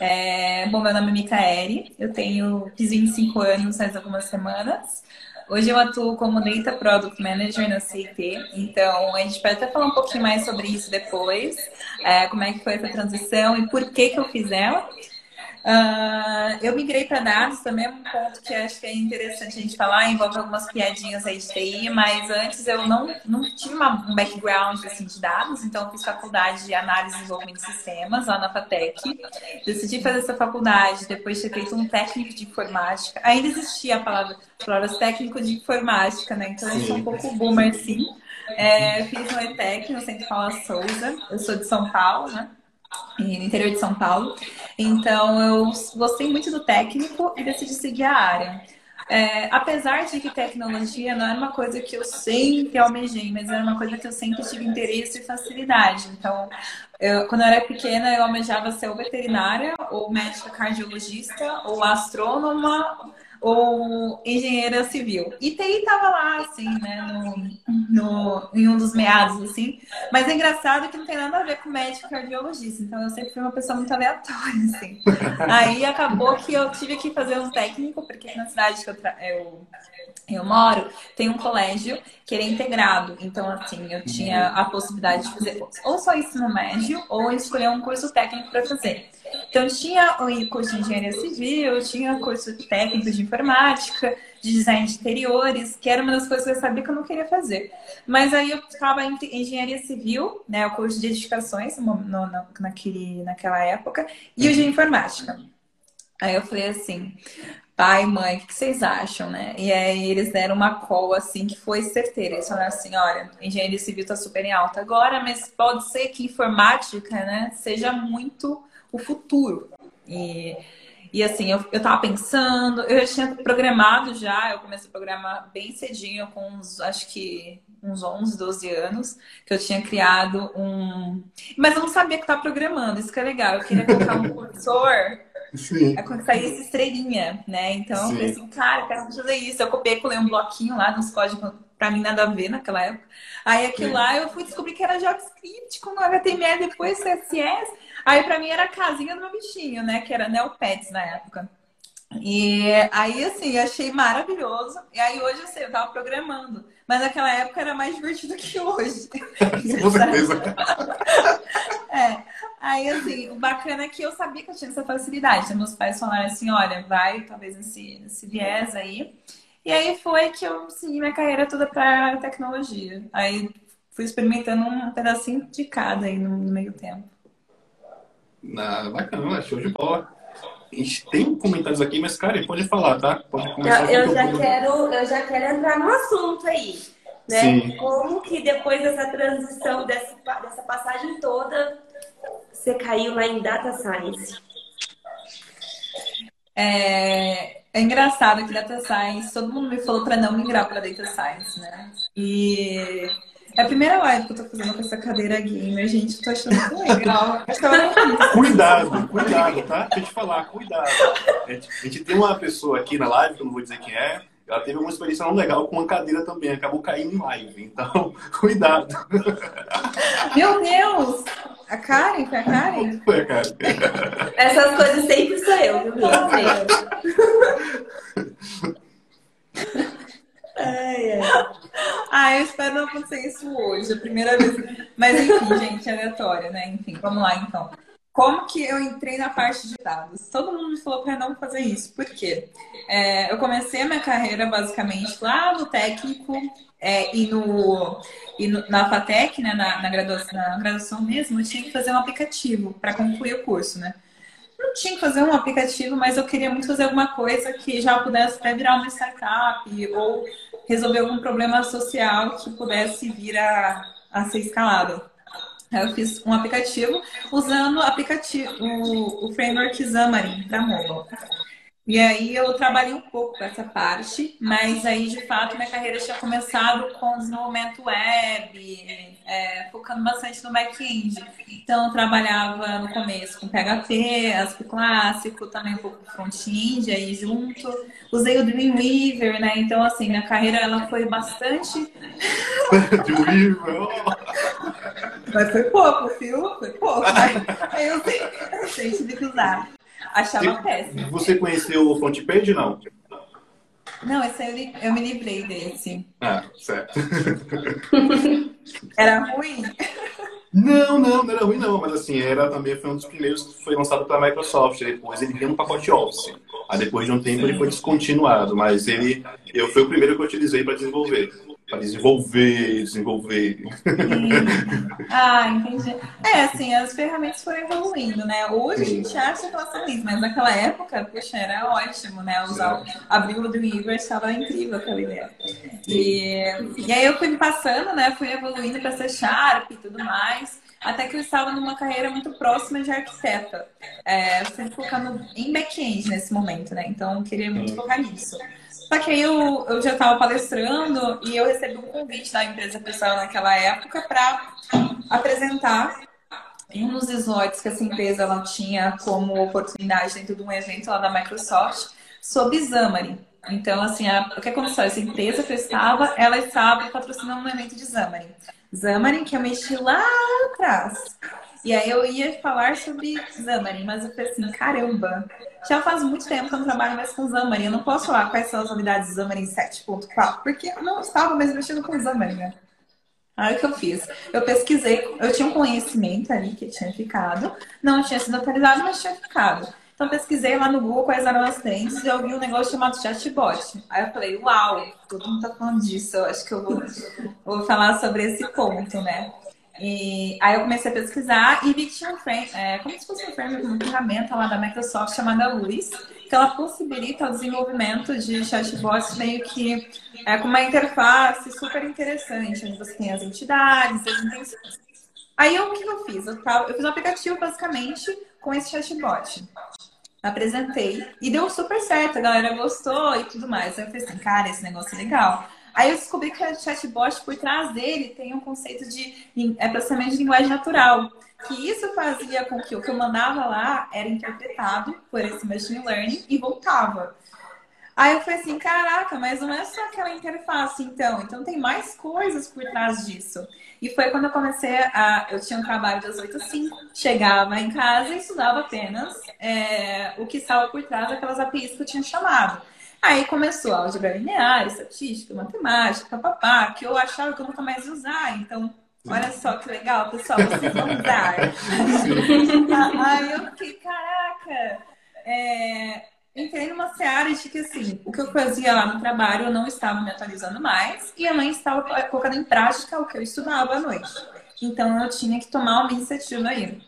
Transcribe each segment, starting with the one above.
É, bom, meu nome é Micaele, eu tenho, fiz 25 anos faz algumas semanas. Hoje eu atuo como Data Product Manager na CIT, então a gente pode até falar um pouquinho mais sobre isso depois, é, como é que foi essa transição e por que, que eu fiz ela. Uh, eu migrei para dados, também é um ponto que acho que é interessante a gente falar, envolve algumas piadinhas aí de TI, mas antes eu não, não tinha uma, um background assim, de dados, então eu fiz faculdade de análise e desenvolvimento de sistemas lá na FATEC. Decidi fazer essa faculdade, depois de ter feito um técnico de informática. Ainda existia a palavra, palavras técnico de informática, né? Então eu sou um pouco boomer, sim. É, fiz um ETEC no Centro Paula Souza, eu sou de São Paulo, né? no interior de São Paulo. Então, eu gostei muito do técnico e decidi seguir a área. É, apesar de que tecnologia não era uma coisa que eu sempre almejei, mas era uma coisa que eu sempre tive interesse e facilidade. Então, eu, quando eu era pequena, eu almejava ser ou veterinária, ou médica cardiologista, ou astrônoma, ou engenheira civil. E TI estava lá, assim, né, no, no, em um dos meados, assim. Mas é engraçado que não tem nada a ver com médico cardiologista. Então eu sempre fui uma pessoa muito aleatória, assim. Aí acabou que eu tive que fazer um técnico, porque na cidade que eu, eu, eu moro, tem um colégio que ele é integrado. Então, assim, eu tinha a possibilidade de fazer ou só ensino médio, ou escolher um curso técnico para fazer. Então, tinha o curso de engenharia civil, tinha curso técnico de informática, de design de interiores, que era uma das coisas que eu sabia que eu não queria fazer. Mas aí eu estava em engenharia civil, né, o curso de edificações no, no, naquele, naquela época, e o de informática. Aí eu falei assim, pai, mãe, o que vocês acham, né? E aí eles deram uma call, assim, que foi certeira. Eles falaram assim, olha, engenharia civil está super em alta agora, mas pode ser que informática, né, seja muito o futuro. E, e assim, eu, eu tava pensando, eu já tinha programado já, eu comecei a programar bem cedinho, com uns, acho que uns 11, 12 anos, que eu tinha criado um. Mas eu não sabia que estava programando, isso que é legal. Eu queria colocar um cursor. Sim. É quando saísse estrelinha, né? Então Sim. eu falei assim, cara, eu quero fazer isso. Eu copiei, colei um bloquinho lá nos códigos pra mim nada a ver naquela época. Aí aquilo lá eu fui descobrir que era JavaScript com HTML, depois CSS. Aí pra mim era a casinha do meu bichinho, né? Que era Neopets na época. E aí, assim, achei maravilhoso. E aí hoje, assim, eu tava programando. Mas naquela época era mais divertido que hoje. Com certeza. é. Aí, assim, o bacana é que eu sabia que eu tinha essa facilidade. Então, meus pais falaram assim, olha, vai talvez nesse, nesse viés aí. E aí foi que eu segui minha carreira toda para tecnologia. Aí fui experimentando um pedacinho de cada aí no, no meio tempo. Ah, bacana, show de bola. A gente tem comentários aqui, mas, cara, pode falar, tá? Pode começar. Eu, eu já, quero, eu já quero entrar no assunto aí. Né? Sim. Como que depois dessa transição, dessa, dessa passagem toda, você caiu lá em Data Science? É, é engraçado que Data Science, todo mundo me falou para não migrar para Data Science, né? E é a primeira live que eu tô fazendo com essa cadeira gamer, gente. Eu tô achando tão legal. cuidado, cuidado, tá? Deixa eu te falar, cuidado. A gente, a gente tem uma pessoa aqui na live, que eu não vou dizer quem é, ela teve uma experiência não legal com uma cadeira também, acabou caindo em live. Então, cuidado. Meu Deus! A Karen? Foi a Karen? Foi a Karen. Essas coisas sempre sou eu, viu? Ai. Ah, eu espero não acontecer isso hoje, a primeira vez. Mas enfim, gente, aleatório, né? Enfim, vamos lá então. Como que eu entrei na parte de dados? Todo mundo me falou para não fazer isso. Por quê? É, eu comecei a minha carreira basicamente lá no técnico é, e, no, e no, na FATEC, né, na, na, graduação, na graduação mesmo, eu tinha que fazer um aplicativo para concluir o curso, né? Não tinha que fazer um aplicativo, mas eu queria muito fazer alguma coisa que já pudesse até virar uma startup ou resolver algum problema social que pudesse vir a, a ser escalado. Eu fiz um aplicativo usando aplicativo, o, o framework Xamarin para mobile. E aí eu trabalhei um pouco com essa parte, mas aí de fato minha carreira tinha começado com desenvolvimento web, é, focando bastante no back-end. Então eu trabalhava no começo com PHP, ASP clássico, também um pouco front-end aí junto. Usei o Dreamweaver, né? Então assim, minha carreira ela foi bastante. Dreamweaver! mas foi pouco, viu? Foi pouco. Aí eu sei, tive que usar. Achava péssimo. Você conheceu o front page, não? Não, esse eu, eu me livrei desse. Ah, certo. Era ruim? Não, não, não era ruim não, mas assim, era também foi um dos primeiros que foi lançado pela Microsoft, depois ele vinha no pacote Office. Aí depois de um tempo Sim. ele foi descontinuado, mas ele eu foi o primeiro que eu utilizei para desenvolver para desenvolver, desenvolver. Ah, entendi. É, assim, as ferramentas foram evoluindo, né? Hoje a gente acha que elas são isso, mas naquela época, puxa, era ótimo, né? Usar, abrir o Dreamweaver estava incrível aquela ideia. E, e aí eu fui passando, né? Fui evoluindo para ser Sharp e tudo mais. Até que eu estava numa carreira muito próxima de arquiteta. É, sempre focando em back-end nesse momento, né? Então, eu queria muito focar nisso. Só que aí eu, eu já estava palestrando e eu recebi um convite da empresa pessoal naquela época para apresentar um dos slots que essa empresa ela tinha como oportunidade dentro de um evento lá da Microsoft sobre Xamarin. Então, assim, a, o que aconteceu? Essa empresa que eu estava, ela estava patrocinando um evento de Xamarin. Xamarin que eu mexi lá atrás. E aí eu ia falar sobre Xamarin, mas eu falei assim, caramba, já faz muito tempo que eu não trabalho mais com Xamarin. Eu não posso falar quais são as unidades Xamarin 7.4, porque eu não estava mais mexendo com Xamarin, né? Aí o que eu fiz? Eu pesquisei, eu tinha um conhecimento ali que tinha ficado, não tinha sido atualizado, mas tinha ficado. Então pesquisei lá no Google quais eram as trends e eu vi um negócio chamado chatbot. Aí eu falei, uau, todo mundo tá falando disso, eu acho que eu vou, vou falar sobre esse ponto, né? E aí eu comecei a pesquisar e vi que tinha um frame, é, como se fosse um framework, uma ferramenta lá da Microsoft chamada Luis, que ela possibilita o desenvolvimento de chatbots meio que é, com uma interface super interessante, onde você tem as entidades, as intenções. Aí o que eu fiz? Eu, eu fiz um aplicativo basicamente com esse chatbot. Apresentei e deu super certo, a galera gostou e tudo mais. Aí eu falei assim, cara, esse negócio é legal. Aí eu descobri que o chatbot, por trás dele, tem um conceito de é, processamento de linguagem natural. Que isso fazia com que o que eu mandava lá era interpretado por esse machine learning e voltava. Aí eu falei assim, caraca, mas não é só aquela interface, então. Então tem mais coisas por trás disso. E foi quando eu comecei a. Eu tinha um trabalho das 8 às 5, chegava em casa e estudava apenas é, o que estava por trás daquelas APIs que eu tinha chamado. Aí começou a álgebra linear, estatística, matemática, papapá, que eu achava que eu nunca mais ia usar. Então, olha só que legal, pessoal, vocês vão usar. Aí eu fiquei, caraca, é... entrei numa seara de que, assim, o que eu fazia lá no trabalho, eu não estava me atualizando mais e eu não estava colocando em prática o que eu estudava à noite. Então, eu tinha que tomar uma iniciativa aí.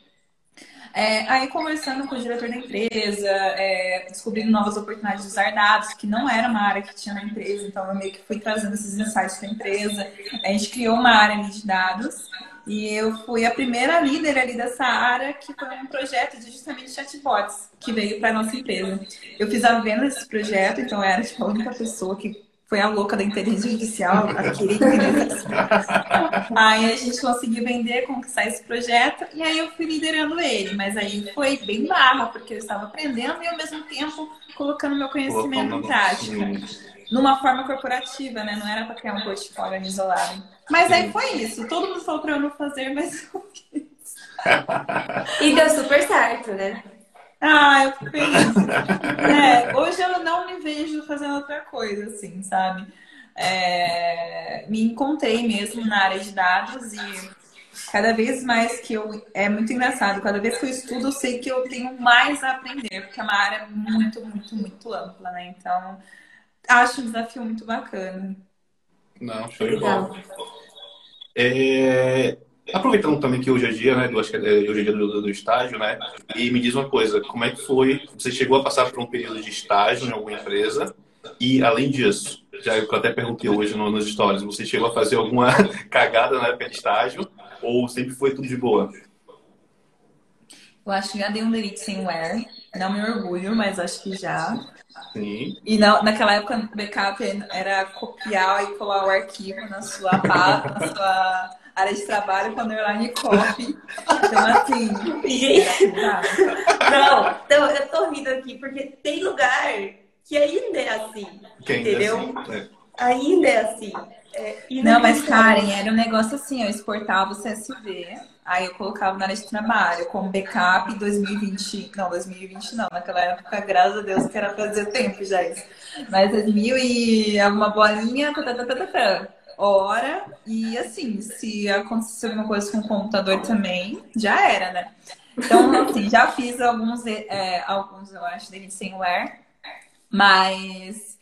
É, aí, conversando com o diretor da empresa, é, descobrindo novas oportunidades de usar dados, que não era uma área que tinha na empresa, então eu meio que fui trazendo esses insights para a empresa. A gente criou uma área de dados e eu fui a primeira líder ali dessa área que foi um projeto de justamente chatbots que veio para nossa empresa. Eu fiz a venda desse projeto, então eu era tipo, a única pessoa que foi a louca da inteligência artificial, adquirir inteligência artificial. Aí a gente conseguiu vender, conquistar esse projeto, e aí eu fui liderando ele. Mas aí foi bem barra, porque eu estava aprendendo e ao mesmo tempo colocando meu conhecimento em prática. Numa forma corporativa, né? Não era para criar um portfólio isolado. Mas aí foi isso. Todo mundo falou para eu não fazer, mas eu fiz. E deu super certo, né? Ah, eu fico feliz. é, hoje eu não me vejo fazendo outra coisa, assim, sabe? É, me encontrei mesmo na área de dados e cada vez mais que eu. É muito engraçado, cada vez que eu estudo, eu sei que eu tenho mais a aprender, porque é uma área muito, muito, muito ampla, né? Então, acho um desafio muito bacana. Não, show de bola. É, Aproveitando também que hoje é dia, né? Do, acho que é, hoje é dia do, do, estágio, né? E me diz uma coisa, como é que foi? Você chegou a passar por um período de estágio em alguma empresa? E além disso, já eu até perguntei hoje no, nas histórias, você chegou a fazer alguma cagada na época de estágio? Ou sempre foi tudo de boa? Eu acho que já dei um delete sem wear. Não me orgulho, mas acho que já. Sim. E na, naquela época, backup era copiar e colar o arquivo na sua pasta, na sua área de trabalho com a Underline Coffee. Então, assim. não, então, eu tô rindo aqui porque tem lugar que ainda é assim. Que entendeu? É assim, é. ainda é assim. É não, mas Karen, era um negócio assim, eu exportava o CSV, aí eu colocava na área de trabalho, como backup 2020, não, 2020 não, naquela época, graças a Deus, que era fazer tempo já isso. Mas 2000 e alguma bolinha, tá, tá, tá, tá, tá, hora, e assim, se acontecer alguma coisa com o computador também, já era, né? Então, assim, já fiz alguns, é, alguns eu acho, de Ransomware, mas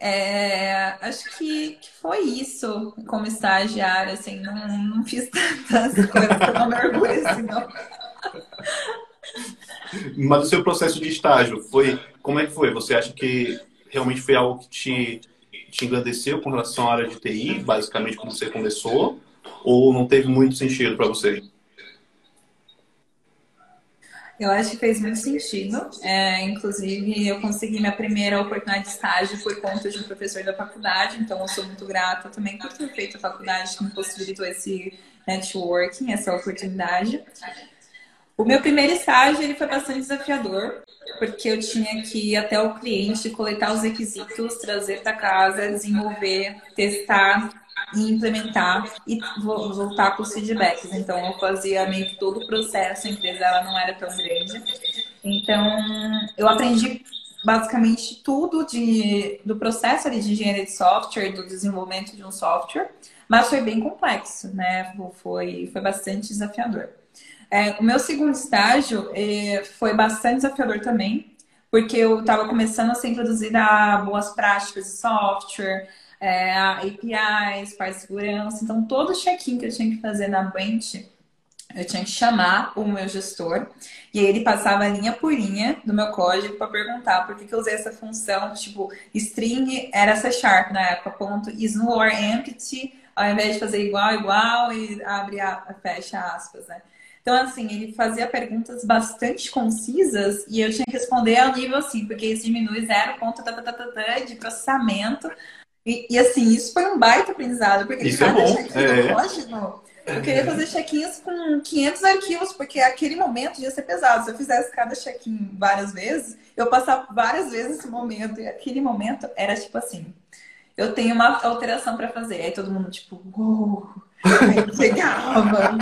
é, acho que, que, foi isso como estagiária, assim, não, não fiz tantas coisas não me orgulho, assim, não. Mas o seu processo de estágio foi. Como é que foi? Você acha que realmente foi algo que te, te engrandeceu com relação à área de TI, basicamente quando você começou? Ou não teve muito sentido para você? Eu acho que fez muito sentido. É, inclusive, eu consegui minha primeira oportunidade de estágio por conta de um professor da faculdade, então eu sou muito grata também por ter feito a faculdade que me possibilitou esse networking, essa oportunidade. O meu primeiro estágio ele foi bastante desafiador, porque eu tinha que ir até o cliente, coletar os requisitos, trazer para casa, desenvolver, testar e implementar e voltar com os feedbacks. Então, eu fazia meio que todo o processo, a empresa ela não era tão grande. Então, eu aprendi basicamente tudo de, do processo ali de engenharia de software, do desenvolvimento de um software, mas foi bem complexo, né? Foi, foi bastante desafiador. É, o meu segundo estágio é, foi bastante desafiador também, porque eu estava começando a ser introduzida a boas práticas de software, é, APIs, parte de segurança. Então, todo check-in que eu tinha que fazer na Brent, eu tinha que chamar o meu gestor e aí ele passava linha por linha do meu código para perguntar por que, que eu usei essa função, tipo, string era C Sharp na época, ponto ignore empty, ao invés de fazer igual, igual e abre, a, fecha aspas, né? Então, assim, ele fazia perguntas bastante concisas e eu tinha que responder ao nível assim, porque isso diminui zero ponto de processamento. E, e, assim, isso foi um baita aprendizado, porque isso cada é check-in código, eu queria fazer check-ins com 500 arquivos, porque aquele momento ia ser pesado. Se eu fizesse cada check-in várias vezes, eu passava várias vezes esse momento, e aquele momento era tipo assim, eu tenho uma alteração para fazer. Aí todo mundo, tipo, uou, aí chegava.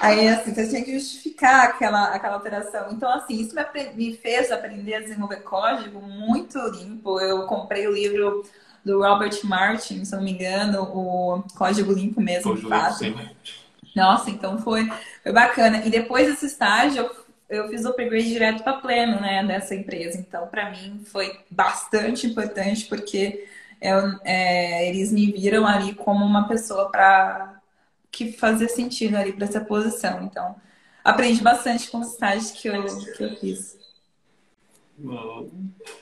Aí, assim, você tinha que justificar aquela, aquela alteração. Então, assim, isso me, me fez aprender a desenvolver código muito limpo. Eu comprei o livro do Robert Martin, se não me engano, o Código Limpo mesmo, Código fato. Nossa, então foi, foi bacana. E depois desse estágio, eu, eu fiz o upgrade direto para pleno, né, dessa empresa. Então, para mim, foi bastante importante, porque eu, é, eles me viram ali como uma pessoa para que fazia sentido ali para essa posição. Então, aprendi bastante com os estágios que eu, que eu fiz.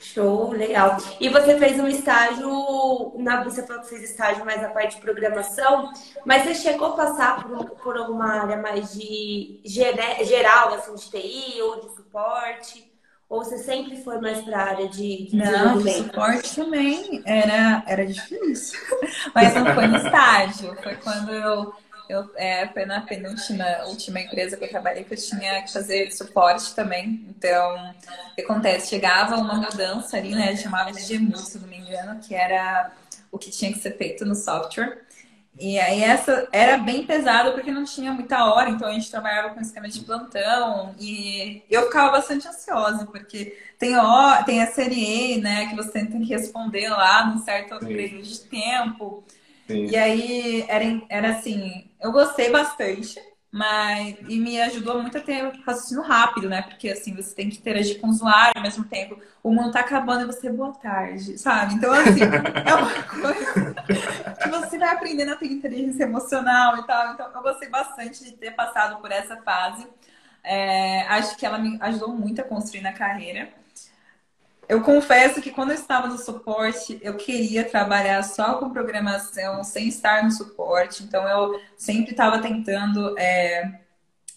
Show, legal. E você fez um estágio, na, você falou que fez estágio mais na parte de programação, mas você chegou a passar por, por alguma área mais de geral, assim, de TI ou de suporte? Ou você sempre foi mais para a área de, de Não, suporte também era, era difícil. Mas não foi no estágio, foi quando eu eu, é, foi na penúltima última empresa que eu trabalhei que eu tinha que fazer suporte também. Então, o que acontece? Chegava uma mudança ali, né? Chamava de GMU, se não me engano, que era o que tinha que ser feito no software. E aí essa era bem pesado porque não tinha muita hora, então a gente trabalhava com esquema de plantão e eu ficava bastante ansiosa, porque tem, ó, tem a série E, né, que você tem que responder lá num certo período de tempo. Sim. E aí era, era assim, eu gostei bastante, mas e me ajudou muito a ter raciocínio rápido, né? Porque assim, você tem que interagir com o usuário ao mesmo tempo. O mundo tá acabando e você, boa tarde, sabe? Então, assim, é uma coisa que você vai aprendendo a ter inteligência emocional e tal. Então, eu gostei bastante de ter passado por essa fase. É, acho que ela me ajudou muito a construir na carreira. Eu confesso que quando eu estava no suporte, eu queria trabalhar só com programação, sem estar no suporte. Então, eu sempre estava tentando é,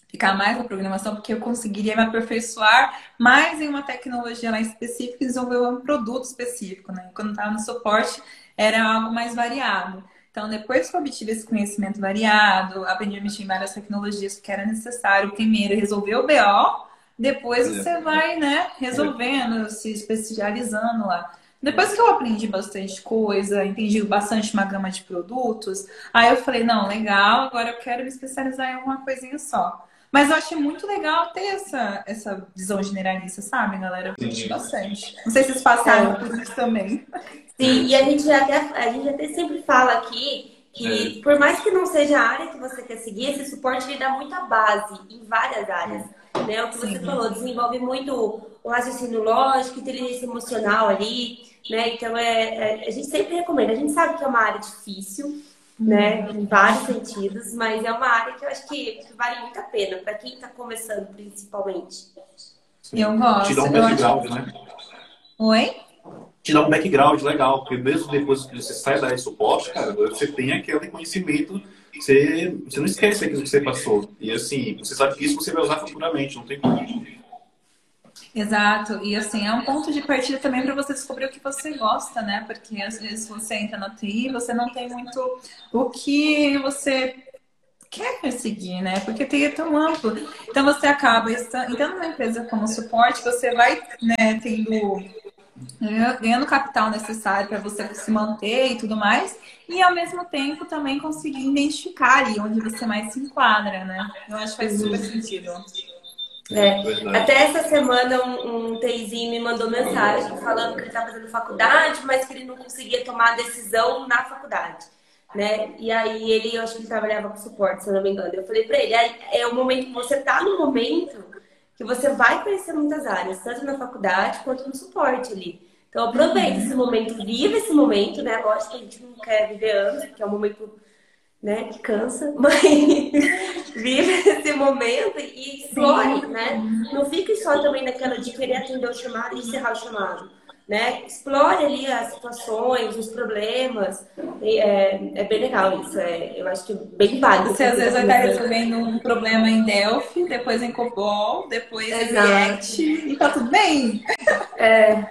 ficar mais na programação, porque eu conseguiria me aperfeiçoar mais em uma tecnologia lá específica e desenvolver um produto específico. Né? Quando estava no suporte, era algo mais variado. Então, depois que eu obtive esse conhecimento variado, aprendi a mexer em várias tecnologias que era necessário, primeiro resolver o BO depois você vai, né, resolvendo, se especializando lá. Depois que eu aprendi bastante coisa, entendi bastante uma gama de produtos, aí eu falei, não, legal, agora eu quero me especializar em alguma coisinha só. Mas eu achei muito legal ter essa, essa visão generalista, sabe, galera? Eu curti bastante. Não sei se vocês passaram por isso também. Sim, e a gente até, a gente até sempre fala aqui que, é. por mais que não seja a área que você quer seguir, esse suporte lhe dá muita base em várias áreas. Né? O que você Sim. falou, desenvolve muito o raciocínio lógico, inteligência emocional ali, né? Então, é, é, a gente sempre recomenda. A gente sabe que é uma área difícil, né? Em vários sentidos, mas é uma área que eu acho que, que vale muito a pena para quem está começando, principalmente. Eu gosto. Te dá um background, acho... né? Oi? Te dá um background legal, porque mesmo depois que você sai da área suporte, cara, você tem aquele conhecimento, você, você não esquece aquilo que você passou. E assim, você sabe que isso você vai usar futuramente, não tem como. Exato, e assim, é um ponto de partida também para você descobrir o que você gosta, né? Porque às vezes você entra na TI, você não tem muito o que você quer seguir, né? Porque TI é tão amplo. Então você acaba entrando numa empresa como suporte, você vai né, tendo ganhando capital necessário para você se manter e tudo mais, e ao mesmo tempo também conseguir identificar ali onde você mais se enquadra, né? Eu acho que faz super sentido. É. Até essa semana um, um TIzinho me mandou mensagem falando que ele estava fazendo faculdade, mas que ele não conseguia tomar a decisão na faculdade. Né? E aí ele, eu acho que ele trabalhava com suporte, se eu não me engano. Eu falei para ele, é, é o momento, você tá no momento que você vai conhecer muitas áreas, tanto na faculdade quanto no suporte ali. Então aproveite esse momento, viva esse momento, né? Lógico que a gente não quer viver anos, porque é um momento né, que cansa, mas vive esse momento e explore, né? Não fique só também naquela de querer atender o chamado e encerrar o chamado, né? Explore ali as situações, os problemas, é, é bem legal isso, é, eu acho que é bem válido. Você às vezes vai estar resolvendo um problema em Delphi, depois em COBOL, depois Exato. em React, e tá tudo bem. É...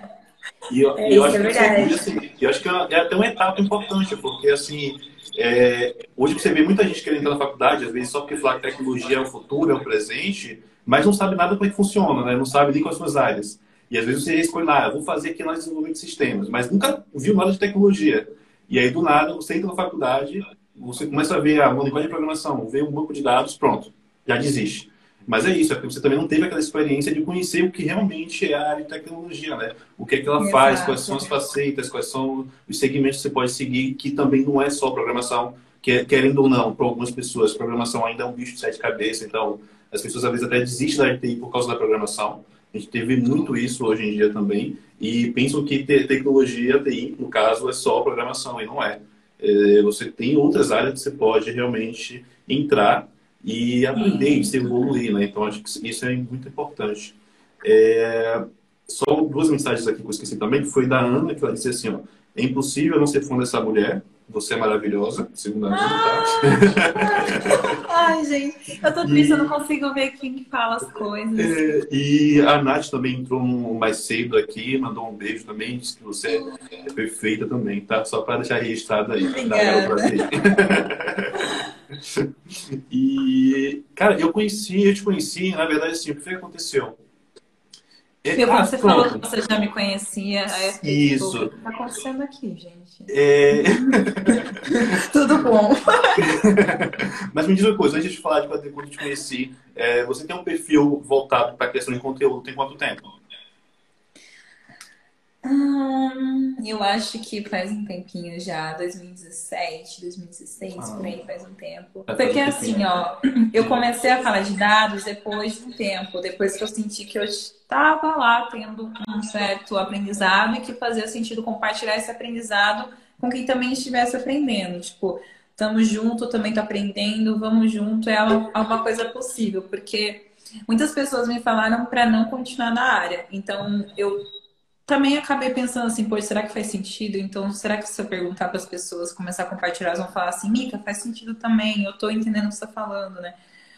E eu, é, eu, acho é que, assim, eu acho que é até uma etapa importante, porque assim é, hoje você vê muita gente querendo entrar na faculdade, às vezes só porque fala que tecnologia é o futuro, é o presente, mas não sabe nada como é que funciona, né? não sabe nem quais são as áreas. E às vezes você escolhe, ah, vou fazer aqui nós desenvolvimento de sistemas, mas nunca viu nada de tecnologia. E aí, do nada, você entra na faculdade, você começa a ver a linguagem de programação, vê um banco de dados, pronto, já desiste. Mas é isso, é porque você também não teve aquela experiência de conhecer o que realmente é a área de tecnologia, né? O que é que ela Exato. faz, quais são as facetas, quais são os segmentos que você pode seguir, que também não é só programação, que, querendo ou não, para algumas pessoas, programação ainda é um bicho de sete cabeças, então as pessoas às vezes até desistem da TI por causa da programação. A gente teve muito isso hoje em dia também, e pensam que tecnologia, TI, no caso, é só programação, e não é. é você tem outras áreas que você pode realmente entrar e aprender e se evoluir, né? Então, acho que isso é muito importante. É... Só duas mensagens aqui que eu esqueci também, que foi da Ana, que ela disse assim, ó, é impossível não ser fã dessa mulher, você é maravilhosa, segundo a Ana, tá? Ai, gente, eu tô triste, e... eu não consigo ver quem fala as coisas. É, e a Nath também entrou mais cedo aqui, mandou um beijo também, disse que você é perfeita também, tá? Só para deixar registrado aí. Obrigada. e, cara, eu conheci, eu te conheci, na verdade, assim, o que aconteceu? É, ah, você pronto. falou que você já me conhecia. Isso. O que tá acontecendo aqui, gente? É... Tudo bom. Mas me diz uma coisa, antes de falar de quando eu te conheci, é, você tem um perfil voltado para a questão de conteúdo tem quanto tempo? Hum, eu acho que faz um tempinho já, 2017, 2016, ah, por aí faz um tempo. Porque assim, ó, eu comecei a falar de dados depois de um tempo, depois que eu senti que eu estava lá tendo um certo aprendizado e que fazia sentido compartilhar esse aprendizado com quem também estivesse aprendendo. Tipo, estamos junto, também tô aprendendo, vamos junto, é uma, é uma coisa possível, porque muitas pessoas me falaram para não continuar na área. Então, eu também acabei pensando assim, pô, será que faz sentido? Então, será que se eu perguntar para as pessoas, começar a compartilhar, elas vão falar assim, Mica, faz sentido também, eu estou entendendo o que você está falando, né?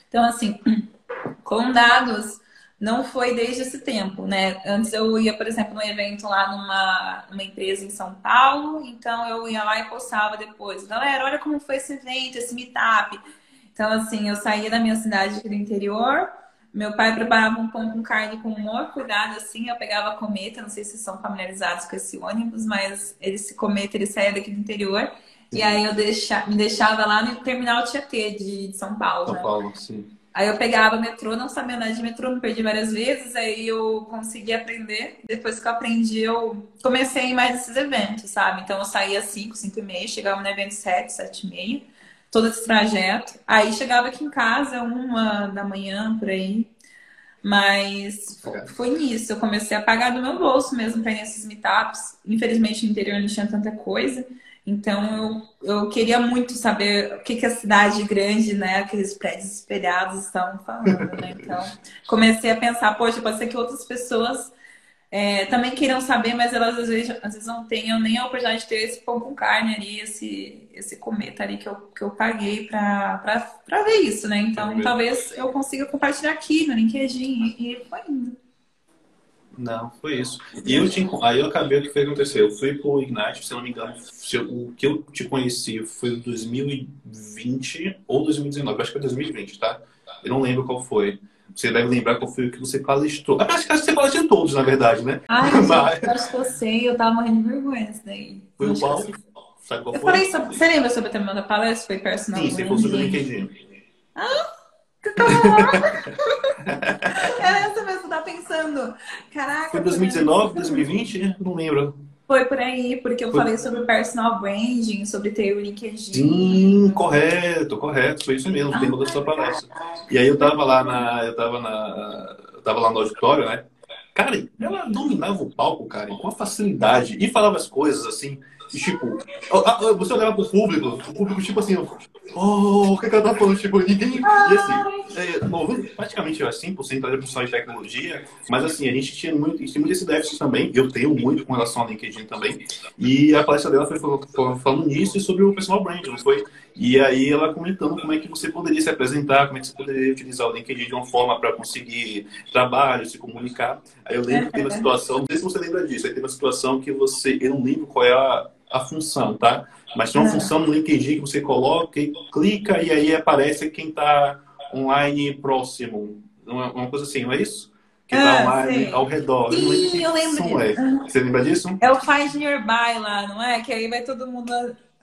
Então, assim, com dados, não foi desde esse tempo, né? Antes eu ia, por exemplo, num evento lá numa, numa empresa em São Paulo, então eu ia lá e postava depois, galera, olha como foi esse evento, esse meetup. Então, assim, eu saía da minha cidade do interior, Meu pai preparava um pão com carne com maior cuidado, assim. Eu pegava a cometa, não sei se são familiarizados com esse ônibus, mas esse cometa ele saía daqui do interior. E aí eu deixa, me deixava lá no terminal Tietê de, de São Paulo. São né? Paulo, sim. Aí eu pegava metrô, não sabia andar de metrô, me perdi várias vezes, aí eu consegui aprender. Depois que eu aprendi, eu comecei a ir mais nesses eventos, sabe? Então eu saía às 5, 5 e meia, chegava no evento 7, 7 e meia, todo esse trajeto. Aí chegava aqui em casa, uma da manhã, por aí. Mas foi nisso, eu comecei a pagar do meu bolso mesmo para ir nesses meetups. Infelizmente no interior não tinha tanta coisa. Então eu, eu queria muito saber o que, que a cidade grande, né, aqueles prédios espelhados estão falando, né? Então comecei a pensar, poxa, pode ser que outras pessoas é, também queiram saber, mas elas às vezes, às vezes não tenham nem a oportunidade de ter esse pão com carne ali, esse, esse cometa ali que eu, que eu paguei para ver isso, né? Então talvez eu consiga compartilhar aqui no LinkedIn e foi indo. Não, foi isso. E eu te, aí eu acabei o que foi acontecer. Eu fui pro Ignite, se não me engano, o que eu te conheci foi em 2020 ou 2019. Eu acho que foi 2020, tá? Eu não lembro qual foi. Você deve lembrar qual foi o que você palestrou. Acho que você palestrou todos, na verdade, né? Ai, Mas... gente, acho que eu sei, eu tava morrendo de vergonha isso daí. Foi o qual? Sabe qual eu foi? Falei sobre... Você lembra sobre o tema da palestra? Foi personal Sim, você falou sobre o LinkedIn. Ah, Era essa mesmo, tá pensando. Caraca. Foi 2019, 2020? Não lembro. Foi por aí, porque eu foi... falei sobre personal branding, sobre ter o LinkedIn. Sim, correto, correto. Foi isso mesmo, o tema da sua palestra. E aí eu tava lá na. Eu tava na. Eu tava lá no auditório, né? Cara, ela dominava o palco, cara, com facilidade. E falava as coisas assim. E, tipo, você olhava pro público, o público, tipo assim, oh, o que, que ela tá falando? Tipo, ninguém. E assim, é, praticamente 100% da profissão de tecnologia, mas assim, a gente tinha muito, tinha muito esse déficit também. Eu tenho muito com relação ao LinkedIn também. E a palestra dela foi falando nisso e sobre o personal brand, não foi? E aí ela comentando como é que você poderia se apresentar, como é que você poderia utilizar o LinkedIn de uma forma para conseguir trabalho, se comunicar. Aí eu lembro que teve uma situação, não sei se você lembra disso, aí teve uma situação que você, eu não lembro qual é a a função, tá? Mas tem uma é. função no LinkedIn que você coloca e clica e aí aparece quem está online próximo. Uma, uma, coisa assim, não é isso? Que está ah, online sei. ao redor. Sim, eu lembro disso. É. Você lembra disso? É o Find Nearby lá, não é? Que aí vai todo mundo...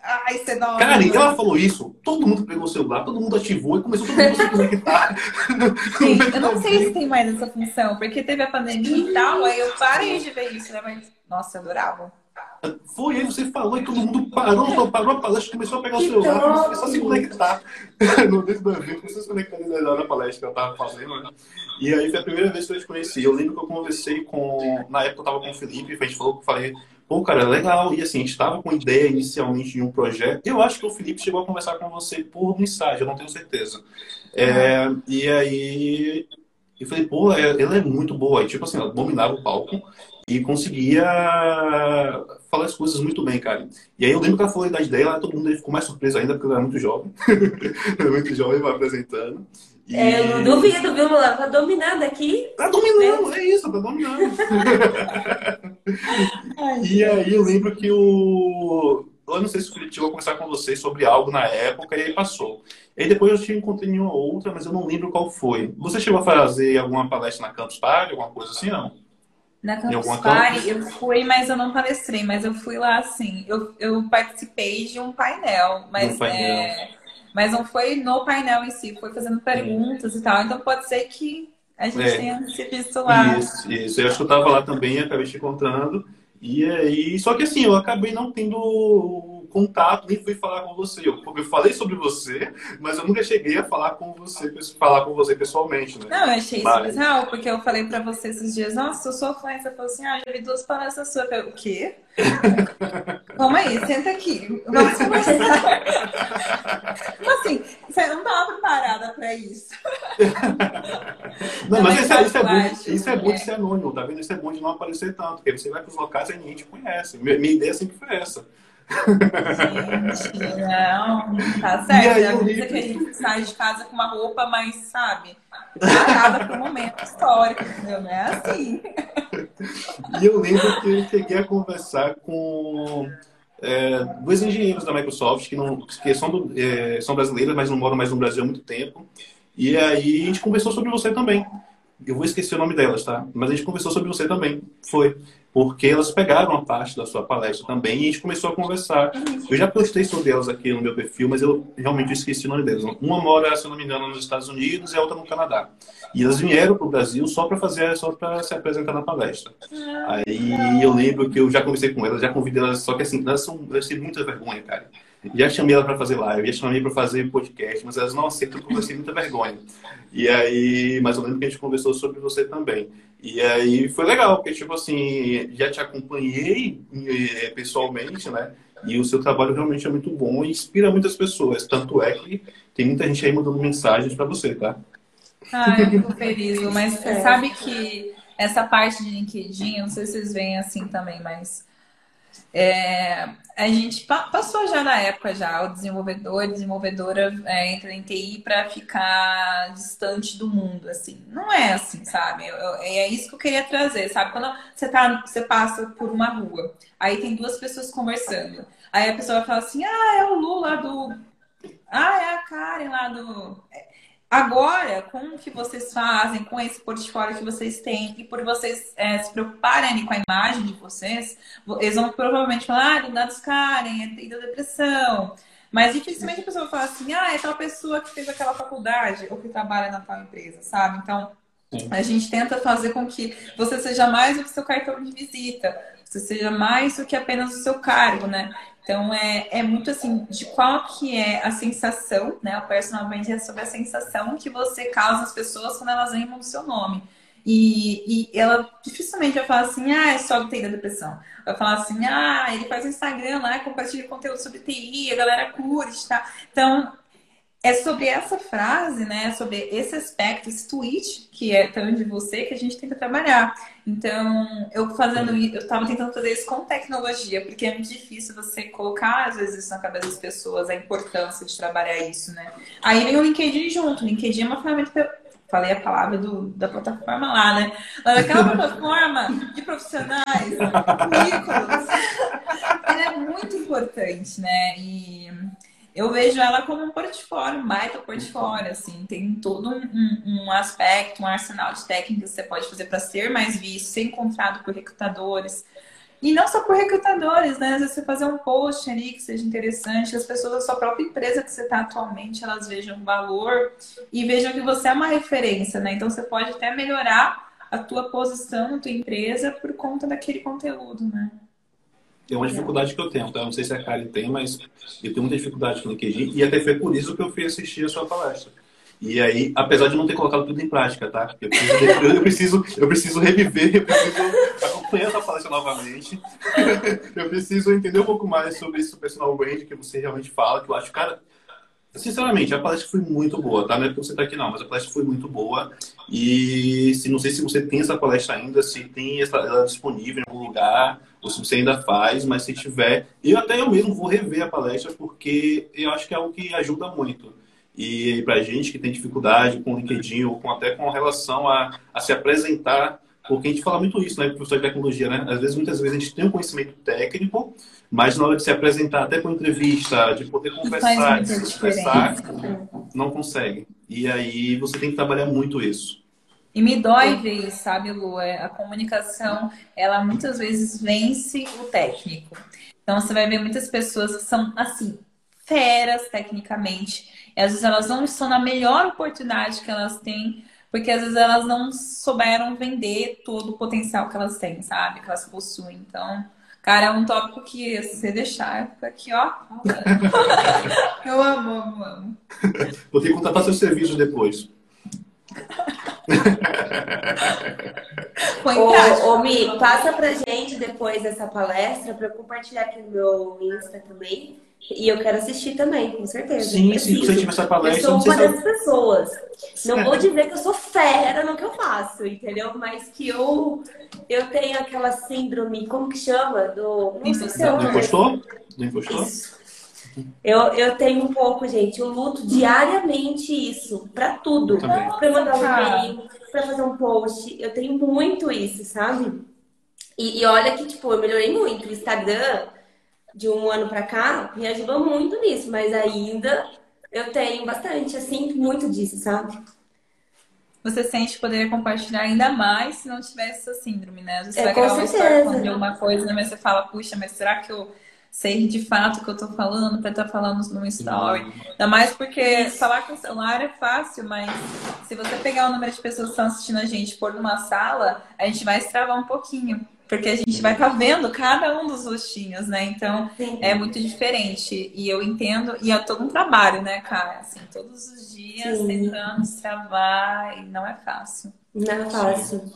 Ai, você dá uma... Cara, ela falou isso, todo mundo pegou o celular, todo mundo ativou e começou todo mundo a se conectar. Sim, eu não sei se tem mais essa função, porque teve a pandemia e tal, aí eu parei de ver isso, né? Mas, nossa, eu adorava. Foi, aí você falou e todo mundo parou, parou a palestra, começou a pegar o celular, começou a se conectar no dentro do evento, começou a se conectar na palestra que eu estava fazendo. Né? E aí foi a primeira vez que eu te conheci. Eu lembro que eu conversei com. Na época eu estava com o Felipe, a gente falou que eu falei, pô, cara, é legal. E assim, a gente estava com ideia inicialmente de um projeto. Eu acho que o Felipe chegou a conversar com você por mensagem, eu não tenho certeza. É, e aí eu falei, pô, é, ela é muito boa. E, tipo assim, ela dominava o palco e conseguia falar as coisas muito bem, cara. E aí eu lembro que ela falou a idade dela, todo mundo ficou mais surpreso ainda, porque ela era muito jovem. muito jovem, vai apresentando. E... É, eu não duvido, viu, Mulano? Tá dominando aqui. Tá dominando, é isso, tá dominando. e aí eu lembro que o. Eu não sei se o Felipe chegou a conversar com vocês sobre algo na época e aí passou. E aí depois eu te encontrei em uma outra, mas eu não lembro qual foi. Você chegou a fazer alguma palestra na Campus Party, alguma coisa assim, não? Na Campus Party eu fui, mas eu não palestrei, mas eu fui lá assim. Eu, eu participei de um painel, mas, painel. É, mas não foi no painel em si, foi fazendo perguntas é. e tal. Então pode ser que a gente é. tenha se visto lá. Isso, isso. Eu acho que eu estava lá também, acabei te encontrando. E aí, só que assim, eu acabei não tendo contato, nem fui falar com você. Eu, eu falei sobre você, mas eu nunca cheguei a falar com você, falar com você pessoalmente, né? Não, eu achei mas... isso bizarro, porque eu falei pra você esses dias, nossa, eu sou fã, você falou assim, ah, já vi duas palestras suas. Eu, o quê? Calma aí, senta aqui. Vamos conversar. assim, você não estava preparada para isso. Não, não mas, isso, é, isso, é bom, isso é bom de ser anônimo, tá vendo? Isso é bom de não aparecer tanto, porque você vai para os locais e ninguém te conhece. Minha, minha ideia sempre foi essa. Gente, não, tá certo. É a que a gente sai de casa com uma roupa mais, sabe, preparada para o momento histórico, entendeu? Não é assim. E eu lembro que eu cheguei a conversar com é, dois engenheiros da Microsoft que, não, que são, do, é, são brasileiros, mas não moram mais no Brasil há muito tempo. E aí a gente conversou sobre você também. Eu vou esquecer o nome delas, tá? Mas a gente conversou sobre você também. Foi. Porque elas pegaram uma parte da sua palestra também e a gente começou a conversar. Eu já postei sobre elas aqui no meu perfil, mas eu realmente esqueci o nome delas. Uma mora, se não me engano, nos Estados Unidos e a outra no Canadá. E elas vieram para o Brasil só para fazer, só para se apresentar na palestra. Aí eu lembro que eu já conversei com elas, já convidei elas, só que assim, elas, são, elas têm muita vergonha, cara. Já chamei ela para fazer live, já chamei para fazer podcast, mas elas não aceitam porque elas muita vergonha. E aí, mas eu lembro que a gente conversou sobre você também. E aí foi legal, porque, tipo assim, já te acompanhei eh, pessoalmente, né? E o seu trabalho realmente é muito bom e inspira muitas pessoas. Tanto é que tem muita gente aí mandando mensagens para você, tá? Ah, eu fico feliz, mas é. sabe que essa parte de LinkedIn, não sei se vocês veem assim também, mas é, a gente passou já na época já o desenvolvedor, desenvolvedora é, entra em TI para ficar distante do mundo, assim. Não é assim, sabe? Eu, eu, é isso que eu queria trazer, sabe? Quando você tá, você passa por uma rua, aí tem duas pessoas conversando, aí a pessoa vai falar assim, ah, é o Lula do, ah, é a Karen lá do Agora, com o que vocês fazem, com esse portfólio que vocês têm, e por vocês é, se preocuparem com a imagem de vocês, eles vão provavelmente falar, ah, do dados Karen, é da depressão. Mas dificilmente a pessoa fala assim, ah, é tal pessoa que fez aquela faculdade ou que trabalha na tal empresa, sabe? Então, a gente tenta fazer com que você seja mais do que seu cartão de visita, você seja mais do que apenas o seu cargo, né? Então é, é muito assim, de qual que é a sensação, né? O personal branding é sobre a sensação que você causa às pessoas quando elas lembram do seu nome. E, e ela dificilmente vai falar assim, ah, é só TI da depressão. Vai falar assim, ah, ele faz Instagram lá, compartilha conteúdo sobre TI, a galera curte, tá? Então, é sobre essa frase, né? Sobre esse aspecto, esse tweet que é tão de você que a gente tenta trabalhar. Então, eu fazendo isso, eu estava tentando fazer isso com tecnologia, porque é muito difícil você colocar, às vezes, isso na cabeça das pessoas, a importância de trabalhar isso, né? Aí vem o LinkedIn junto. O LinkedIn é uma ferramenta falei a palavra do, da plataforma lá, né? Aquela plataforma de profissionais, currículos, ela é muito importante, né? E eu vejo ela como um portfólio, um baita portfólio, assim, tem todo um, um, aspecto, um arsenal de técnicas que você pode fazer para ser mais visto, ser encontrado por recrutadores. E não só por recrutadores, né? Às vezes você fazer um post ali que seja interessante, as pessoas da sua própria empresa que você está atualmente, elas vejam valor e vejam que você é uma referência, né? Então você pode até melhorar a tua posição na tua empresa por conta daquele conteúdo, né? É uma dificuldade que eu tenho, tá? Não sei se a Karen tem, mas eu tenho muita dificuldade com o LinkedIn e até foi por isso que eu fui assistir a sua palestra. E aí, apesar de não ter colocado tudo em prática, tá? Eu preciso, eu preciso, eu preciso reviver, eu preciso acompanhar essa palestra novamente. eu preciso entender um pouco mais sobre esse personal brand que você realmente fala, que eu acho, cara, Sinceramente, a palestra foi muito boa, tá? Não é porque você está aqui não, mas a palestra foi muito boa. E se não sei se você tem essa palestra ainda, se tem ela disponível em algum lugar, ou se você ainda faz, mas se tiver, eu até eu mesmo vou rever a palestra porque eu acho que é algo que ajuda muito. E para gente que tem dificuldade com o LinkedIn ou com, até com relação a, a se apresentar porque a gente fala muito isso, né, professor de tecnologia, né? Às vezes, muitas vezes a gente tem um conhecimento técnico, mas na hora de se apresentar até com entrevista, de poder conversar, de se expressar, não consegue. E aí você tem que trabalhar muito isso. E me dói ver isso, sabe, Lu? É, a comunicação, ela muitas vezes vence o técnico. Então você vai ver muitas pessoas que são assim, feras tecnicamente. E às vezes elas não estão na melhor oportunidade que elas têm porque às vezes elas não souberam vender todo o potencial que elas têm, sabe? Que elas possuem. Então, cara, é um tópico que se você deixar, fica aqui, ó. Eu amo, amo, amo. Vou ter que contratar seus serviços depois. ô, ô, Mi, passa pra gente depois dessa palestra para compartilhar aqui no meu Insta também. E eu quero assistir também, com certeza. Sim, sim, se você tiver essa palestra. Eu sou uma dessas pessoas. Não vou dizer que eu sou fera no que eu faço, entendeu? Mas que eu, eu tenho aquela síndrome, como que chama? Do. Não sei se é Do impostor? Do impostor? Isso. Eu, eu tenho um pouco, gente. Eu luto diariamente isso, pra tudo. Pra mandar um e-mail, pra fazer um post. Eu tenho muito isso, sabe? E, e olha que, tipo, eu melhorei muito. O Instagram de um ano para cá me ajudou muito nisso, mas ainda Eu tenho bastante, assim, muito disso, sabe? Você sente que poderia compartilhar ainda mais se não tivesse essa síndrome, né? Você É, vai com gravar uma história certeza. falando de alguma coisa, né? mas você fala, puxa, mas será que eu sei de fato o que eu tô falando pra estar falando num story? Ainda mais porque falar com o celular é fácil, mas se você pegar o número de pessoas que estão assistindo a gente e pôr numa sala, a gente vai extravar um pouquinho. Porque a gente vai estar vendo cada um dos rostinhos, né? Então Sim. é muito diferente. E eu entendo, e é todo um trabalho, né, cara? Assim, todos os dias Sim. tentando destravar, e não é fácil. Não é fácil.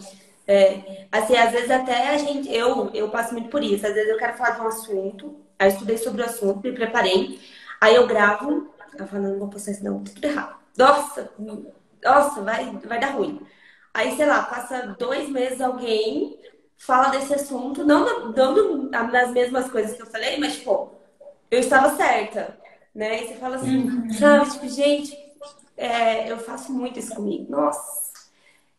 É, assim, às vezes até a gente, eu, eu passo muito por isso. Às vezes eu quero falar de um assunto, aí eu estudei sobre o assunto, me preparei, aí eu gravo, eu falo, não, não vou postar isso não, tá tudo errado. Nossa, nossa, vai, vai dar ruim. Aí, sei lá, passa dois meses alguém fala desse assunto, não, não nas mesmas coisas que eu falei, mas tipo, eu estava certa, né? E você fala assim, sabe, tipo, gente, é, eu faço muito isso comigo. Nossa.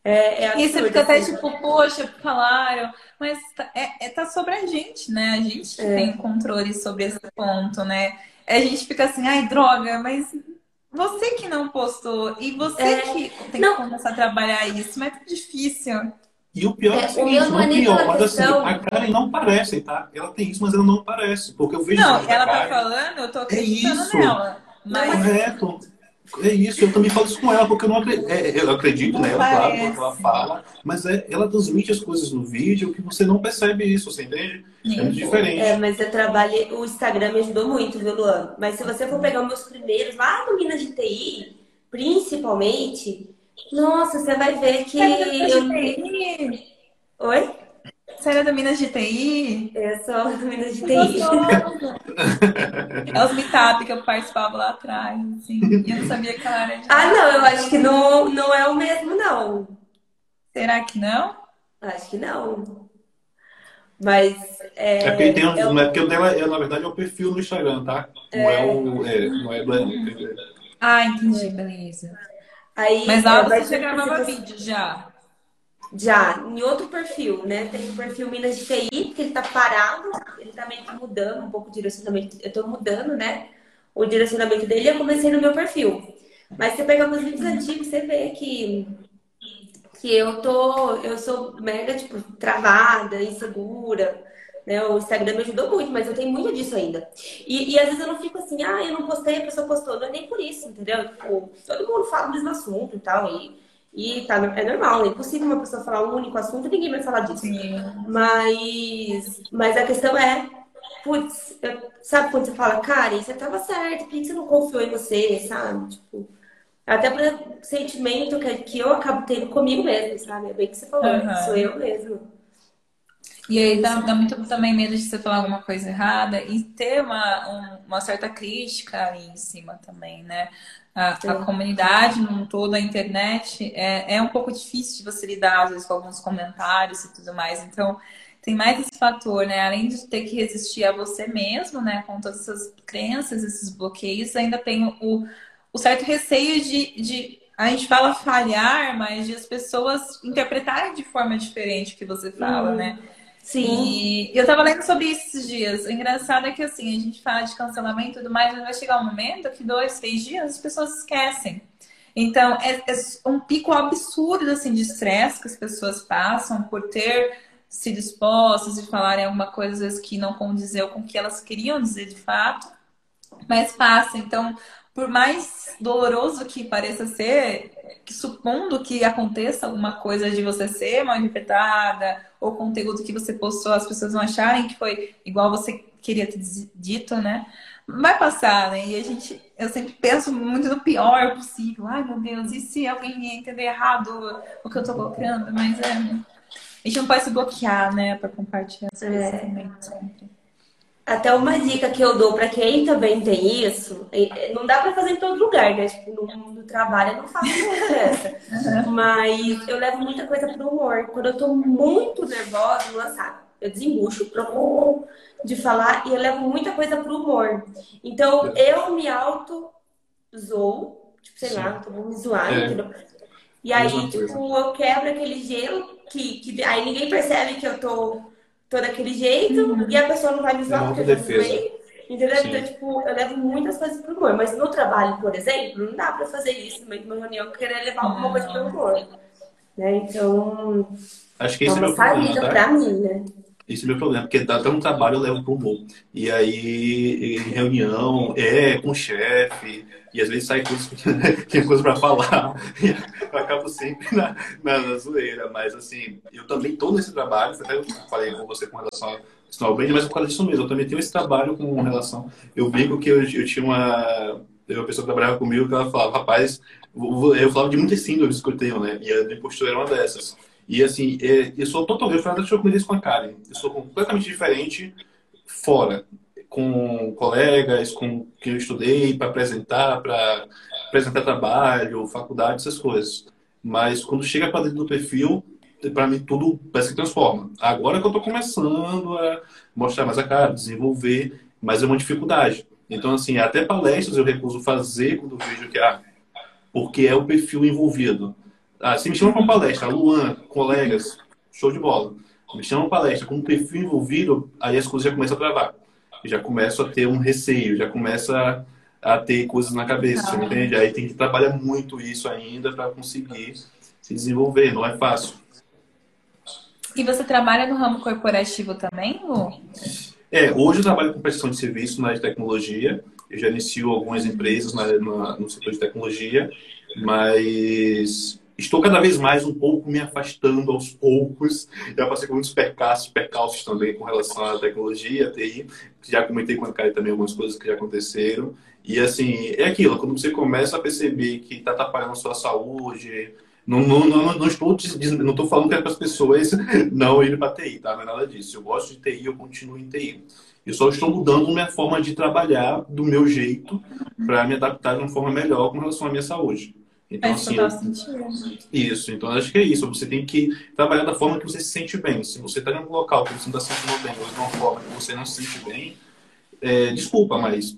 É, é E você absurdo, fica até assim. tipo, poxa, falaram, mas tá, é, é- tá sobre a gente, né? A gente que É. tem controle sobre esse ponto, né? A gente fica assim, ai, droga, mas você que não postou e você É. que tem Não. que começar a trabalhar isso, mas é difícil. E o pior é, É, o o seguinte, meu não não é é nem pior, mas assim, a Karen não parece, tá? Ela tem isso, mas ela não parece. Porque eu vejo Não, ela tá Karen, falando, eu tô acreditando isso. nela. Mas Correto. É isso, eu também falo isso com ela, porque eu não acredito. eu acredito Não nela, claro, parece. porque ela fala, mas é, ela transmite as coisas no vídeo que você não percebe isso, você entende? É muito diferente. É, mas eu trabalhei, o Instagram me ajudou muito, viu, Luan? Mas se você for pegar os meus primeiros, lá no Minas de TI, principalmente, nossa, você vai ver que. Você eu- TI? Oi? Você era da Minas de TI? Eu sou do Minas de TI. É os meetup que eu participava lá atrás, assim. E eu não sabia que ela era de Ah, não, eu acho que não, não é o mesmo, não. Será que não? Acho que não. Mas. É, É porque tem um, eu- não é porque o dela, é, na verdade, é o perfil no Instagram, tá? Não é, o. É, não é do. Ah, entendi, beleza. Aí, Mas lá é, vai você já ser- gravava você- vídeo já. Já, em outro perfil, né? Tem o perfil Minas de TI, porque ele tá parado, ele tá meio que mudando um pouco o direcionamento. Eu tô mudando, né? O direcionamento dele e eu comecei no meu perfil. Mas você pega meus vídeos antigos, você vê que, que eu tô. Eu sou mega, tipo, travada, insegura. Né? O Instagram me ajudou muito, mas eu tenho muito disso ainda. E, e às vezes eu não fico assim, ah, eu não postei, a pessoa postou. Não é nem por isso, entendeu? Tipo, todo mundo fala o mesmo assunto e tal. E, e tá, é normal, é impossível uma pessoa falar um único assunto e ninguém vai falar disso. Sim. Mas, mas a questão é, putz, sabe quando você fala, Karen, você tava certo, por que você não confiou em você, sabe? Tipo, até por sentimento que, que eu acabo tendo comigo mesmo, sabe? É bem que você falou, Aham. sou eu mesmo. E aí dá, dá muito também medo de você falar alguma coisa errada e ter uma, um- uma certa crítica aí em cima também, né? A, a comunidade num todo, a internet, é, é um pouco difícil de você lidar, às vezes, com alguns comentários e tudo mais. Então, tem mais esse fator, né? Além de ter que resistir a você mesmo, né? Com todas essas crenças, esses bloqueios, ainda tem o, o certo receio de, de a gente fala falhar, mas de as pessoas interpretarem de forma diferente o que você fala, Uhum. né? Sim, E eu tava lendo sobre isso esses dias. O engraçado é que assim, a gente fala de cancelamento e tudo mais, mas vai chegar um momento que dois, três dias as pessoas esquecem. Então, é, é um pico absurdo assim, de estresse que as pessoas passam por ter sido expostas e falarem alguma coisa às vezes que não condizeu com o que elas queriam dizer de fato, mas passa. Então, por mais doloroso que pareça ser, que supondo que aconteça alguma coisa de você ser mal interpretada, ou conteúdo que você postou, as pessoas vão acharem que foi igual você queria ter dito, né? Vai passar, né? E a gente, eu sempre penso muito no pior possível. Ai, meu Deus, e se alguém entender errado o que eu tô colocando? Mas é. A gente não pode se bloquear, né, pra compartilhar as coisas É. também, sempre. Até uma dica que eu dou pra quem também tem isso, é- é- não dá pra fazer em todo lugar, né? Tipo, no, no trabalho eu não faço muito essa. Mas eu levo muita coisa pro humor. Quando eu tô muito nervosa, sabe? Eu desembucho de falar e eu levo muita coisa pro humor. Então eu me auto zoo, tipo, sei lá, eu vou me zoar, É. entendeu? E aí, tipo, eu quebro aquele gelo que, que aí ninguém percebe que eu tô, tô daquele jeito Uhum. e a pessoa não vai me zoar É porque eu já zoei. Entendeu? Sim. Então, tipo, eu levo muitas coisas pro humor. Mas no trabalho, por exemplo, não dá pra fazer isso no meio de uma reunião querer levar alguma coisa pro humor. Né? Então, Acho que esse é, uma meu problema, tá? pra mim, né? Esse é o meu problema, porque até no trabalho eu levo pro humor. E aí, em reunião, é, com o chefe, e às vezes sai coisas tem coisa para falar, eu acabo sempre na, na, na, zoeira. Mas assim, eu também estou nesse trabalho, até eu falei com você com relação ao Brand, mas por causa disso mesmo, eu também tenho esse trabalho com relação. Eu brinco que eu, eu tinha uma. Uma pessoa que trabalhava comigo que ela falava, rapaz, eu falava de muitas síndromes que eu tenho, né? E a postura era uma dessas. E assim, é, eu sou totalmente, isso com a Karen. Eu sou completamente diferente fora, com colegas, com quem eu estudei, para apresentar, para apresentar trabalho, faculdade, essas coisas. Mas quando chega para dentro do perfil, para mim tudo parece que transforma. Agora que eu estou começando a mostrar mais a cara, desenvolver, mas é uma dificuldade. Então, assim, até palestras eu recuso fazer quando vejo que, ah, porque é o perfil envolvido. Ah, se me chama para uma palestra, Luan, colegas, show de bola. Me chama para palestra com um perfil envolvido, aí as coisas já começam a travar. Já começo a ter um receio, já começa a ter coisas na cabeça, ah. entende? Aí tem que trabalhar muito isso ainda para conseguir se desenvolver, não é fácil. E você trabalha no ramo corporativo também, Lu? É, hoje eu trabalho com prestação de serviço na área de tecnologia. Eu já inicio algumas empresas na, na, no setor de tecnologia, mas Estou cada vez mais um pouco me afastando aos poucos. Já passei por muitos percalços, percalços também com relação à tecnologia, à TI. Já comentei com a Kai também algumas coisas que já aconteceram. E assim, é aquilo, quando você começa a perceber que está atrapalhando a sua saúde, não, não, não, não estou, não estou falando que é para as pessoas não irem para TI, tá? Não é nada disso. Eu gosto de TI, eu continuo em TI. Eu só estou mudando minha forma de trabalhar do meu jeito para me adaptar de uma forma melhor com relação à minha saúde. Então, assim, isso, então acho que é isso. Você tem que trabalhar da forma que você se sente bem. Se você está em um local que você não está se sentindo bem, ou de uma forma que você não se sente bem, é, desculpa, mas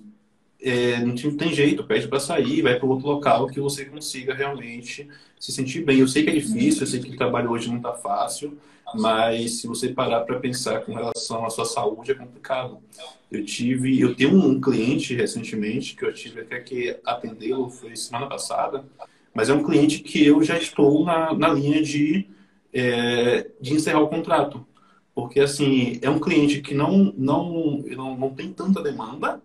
é, não tem jeito, pede para sair, vai para outro local que você consiga realmente se sentir bem. Eu sei que é difícil, eu sei que o trabalho hoje não está fácil, mas se você parar para pensar com relação à sua saúde é complicado. Eu tive, eu tenho um cliente recentemente que eu tive até que atendê-lo foi semana passada mas é um cliente que eu já estou na, na linha de, é, de encerrar o contrato. Porque, assim, é um cliente que não, não, não, não tem tanta demanda,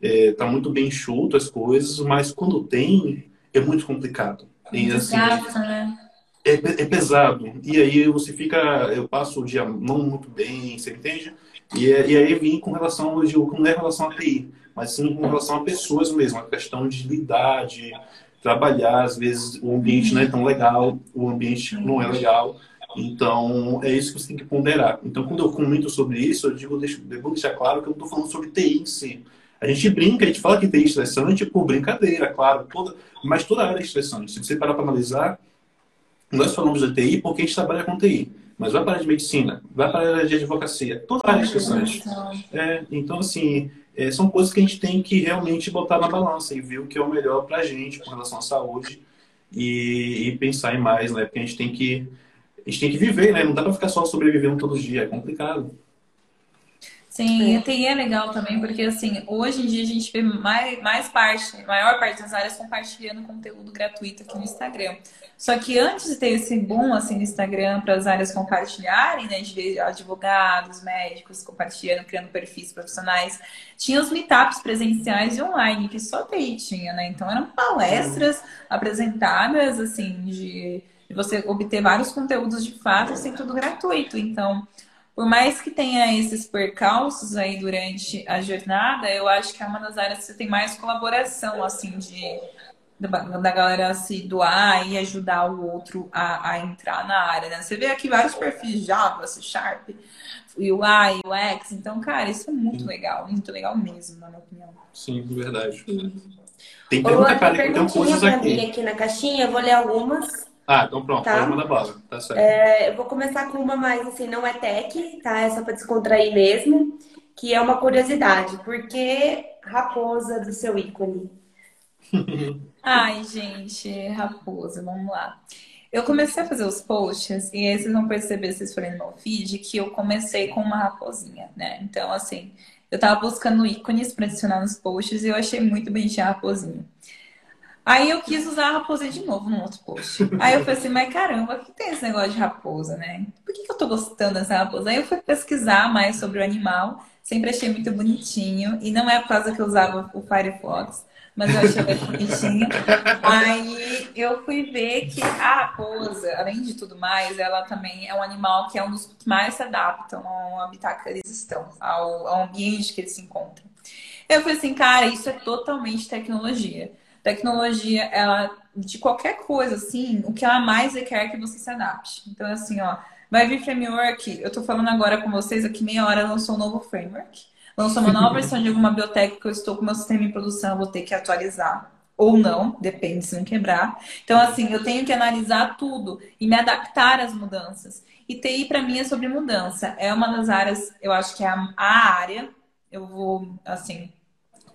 está é, muito bem enxuto as coisas, mas quando tem, é muito complicado. E, assim, né? é, é pesado. E aí você fica, eu passo o dia não muito bem, você entende? E, é, e aí vim com relação, eu digo, não é relação a TI, mas sim com relação a pessoas mesmo, a questão de lidar, de, trabalhar, às vezes o ambiente não é tão legal, o ambiente não é legal. Então, é isso que você tem que ponderar. Então, quando eu comento sobre isso, eu digo, deixo, vou deixar claro que eu não estou falando sobre TI em si. A gente brinca, a gente fala que TI é estressante por brincadeira, claro, toda, mas toda área é estressante. Se você parar para analisar, nós falamos de TI porque a gente trabalha com TI. Mas vai para a área de medicina, vai para a área de advocacia, toda área é estressante. É, então, assim, é, são coisas que a gente tem que realmente botar na balança e ver o que é o melhor para a gente com relação à saúde e, e, pensar em mais, né? Porque a gente tem que a gente tem que viver, né? Não dá para ficar só sobrevivendo todos os dias, é complicado. Sim, é. TI é legal também, porque assim, hoje em dia a gente vê mais, mais parte, maior parte das áreas compartilhando conteúdo gratuito aqui no Instagram. Só que antes de ter esse boom assim no Instagram para as áreas compartilharem, né, de ver advogados, médicos compartilhando, criando perfis profissionais, tinha os meetups presenciais e online, que só TI tinha, né? Então eram palestras apresentadas, assim, de, de você obter vários conteúdos de fato, assim, tudo gratuito. Então, por mais que tenha esses percalços aí durante a jornada, eu acho que é uma das áreas que você tem mais colaboração, assim, de da galera se doar e ajudar o outro a, a entrar na área, né? Você vê aqui vários perfis Java, C Sharp, UI, UX, então, cara, isso é muito Sim. legal, muito legal mesmo, na minha opinião. Sim, verdade. Sim. Tem pergunta, cara, tem coisas aqui. aqui na caixinha, eu vou ler algumas. Ah, então pronto, tá? pode mandar bala, tá certo. É, eu vou começar com uma mais, assim, não é tech, tá? É só pra descontrair mesmo, que é uma curiosidade. Por que raposa do seu ícone? Ai, gente, raposa, vamos lá. Eu comecei a fazer os posts e aí vocês vão perceber, se vocês forem no meu feed, que eu comecei com uma raposinha, né? Então, assim, eu tava buscando ícones para adicionar nos posts e eu achei muito bonitinha a raposinha. Aí eu quis usar a raposa de novo no outro post. Aí eu falei assim, mas caramba, que tem esse negócio de raposa, né? Por que, que eu tô gostando dessa raposa? Aí eu fui pesquisar mais sobre o animal, sempre achei muito bonitinho, e não é por causa que eu usava o Firefox, mas eu achei muito bonitinho. Aí eu fui ver que a raposa, além de tudo mais, ela também é um animal que é um dos que mais se adaptam ao habitat que eles estão, ao, ao ambiente que eles se encontram. Eu falei assim, cara, isso é totalmente tecnologia. Tecnologia, ela, de qualquer coisa, assim, o que ela mais requer é que você se adapte. Então, assim, ó, vai vir framework. Eu tô falando agora com vocês aqui, meia hora lançou um novo framework. Lançou uma nova versão de alguma biblioteca que eu estou com meu sistema em produção, eu vou ter que atualizar. Ou não, depende se não quebrar. Então, assim, eu tenho que analisar tudo e me adaptar às mudanças. E TI, para mim, é sobre mudança. É uma das áreas, eu acho que é a, a área. Eu vou, assim,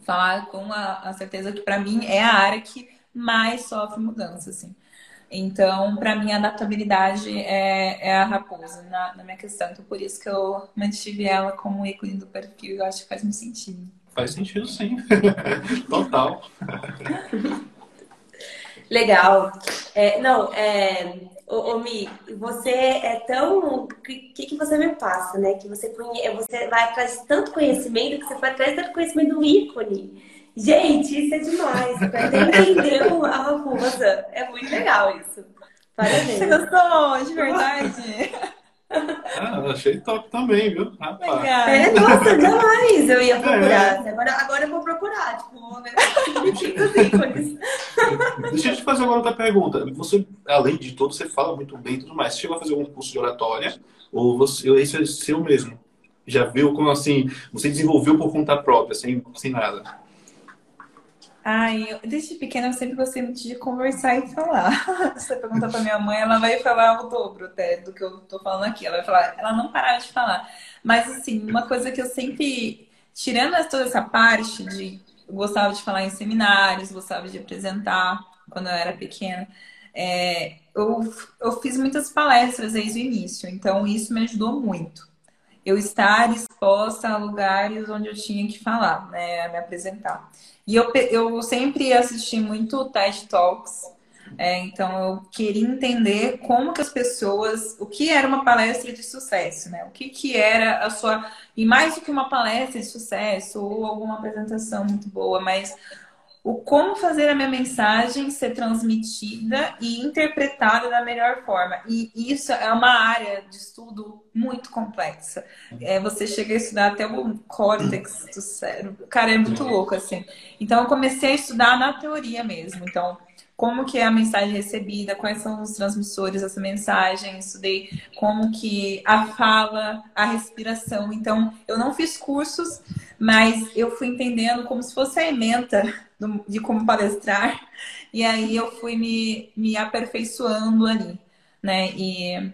falar com a, a certeza que para mim é a área que mais sofre mudança, assim. Então, para mim, a adaptabilidade é, é a raposa na, na, minha questão. Então, por isso que eu mantive ela como ícone do perfil. Eu acho que faz muito sentido. Faz sentido, sim. Total. Legal. É, não, é, Ô, ô Mi, você é tão. O que, que você me passa, né? Que você, conhe... você vai atrás de tanto conhecimento que você vai atrás de tanto conhecimento do ícone. Gente, isso é demais. Pra entender a raposa. É muito legal isso. Parabéns. Você gostou? De verdade? Ah, achei top também, viu? Rapaz. É, nossa, jamais eu ia procurar. É. Agora, agora eu vou procurar, tipo, vou ver ícones. Deixa eu te fazer uma outra pergunta. Você, além de tudo, você fala muito bem e tudo mais. Você chegou a fazer algum curso de oratória? Ou você, esse é seu mesmo? Já viu como assim, você desenvolveu por conta própria, sem, sem nada? Ai, eu, desde pequena eu sempre gostei muito de conversar e falar. Se você perguntar pra minha mãe, ela vai falar o dobro até do que eu tô falando aqui. Ela vai falar, ela não parava de falar. Mas assim, uma coisa que eu sempre, tirando toda essa parte de gostava de falar em seminários, gostava de apresentar quando eu era pequena. É, eu, eu fiz muitas palestras desde o início, então isso me ajudou muito. Eu estar exposta a lugares onde eu tinha que falar, né, me apresentar. E eu, eu sempre assisti muito TED Talks, é, então eu queria entender como que as pessoas, o que era uma palestra de sucesso, né? O que, que era a sua. E mais do que uma palestra de sucesso ou alguma apresentação muito boa, mas o como fazer a minha mensagem ser transmitida e interpretada da melhor forma. E isso é uma área de estudo muito complexa. É, você chega a estudar até o córtex do cérebro. Cara, é muito louco, assim. Então, eu comecei a estudar na teoria mesmo. Então, como que é a mensagem recebida, quais são os transmissores dessa mensagem, estudei como que a fala, a respiração. Então, eu não fiz cursos, mas eu fui entendendo como se fosse a ementa de como palestrar. E aí eu fui me, me aperfeiçoando ali, né? E,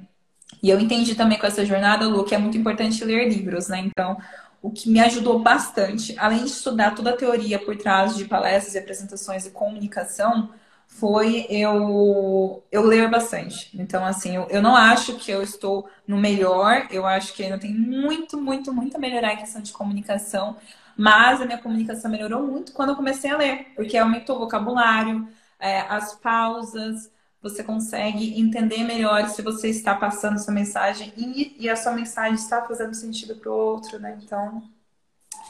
e eu entendi também com essa jornada, Lu, que é muito importante ler livros, né? Então, o que me ajudou bastante, além de estudar toda a teoria por trás de palestras e apresentações e comunicação, foi eu, eu ler bastante. Então, assim, eu, eu não acho que eu estou no melhor, eu acho que ainda tem muito, muito, muito a melhorar em questão de comunicação, mas a minha comunicação melhorou muito quando eu comecei a ler, porque aumentou o vocabulário, é, as pausas, você consegue entender melhor se você está passando sua mensagem e, e a sua mensagem está fazendo sentido para o outro, né? Então,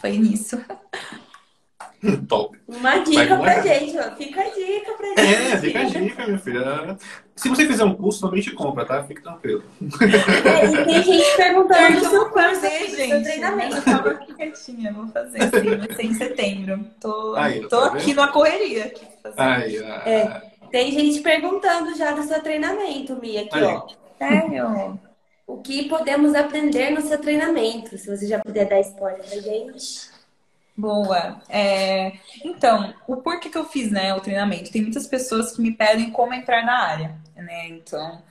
foi nisso. Top. Uma dica pra gente, ó. Fica a dica pra é, gente. É, fica a dica, minha filha. Se você fizer um curso, também te compra, tá? Fique tranquilo. É, e tem gente perguntando do seu curso, gente. Seu treinamento. Eu tava aqui quietinha, vou fazer sim, vai ser em setembro. Tô, Aí, tô tá aqui numa correria. Aqui, Aí, é, tem gente perguntando já do seu treinamento, Mia, aqui, Aí. ó. Sério? O que podemos aprender no seu treinamento? Se você já puder dar spoiler pra gente. Boa. É, então, o porquê que eu fiz né, o treinamento? Tem muitas pessoas que me pedem como entrar na área, né? Então,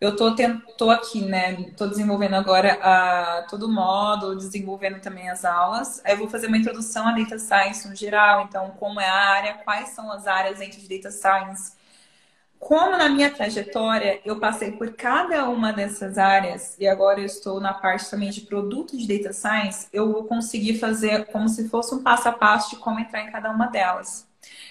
eu tô, tô aqui, né? Tô desenvolvendo agora a, todo o módulo, desenvolvendo também as aulas. Aí eu vou fazer uma introdução à Data Science no geral, então, como é a área, quais são as áreas dentro de Data Science, como na minha trajetória eu passei por cada uma dessas áreas e agora eu estou na parte também de produto de data science, eu vou conseguir fazer como se fosse um passo a passo de como entrar em cada uma delas.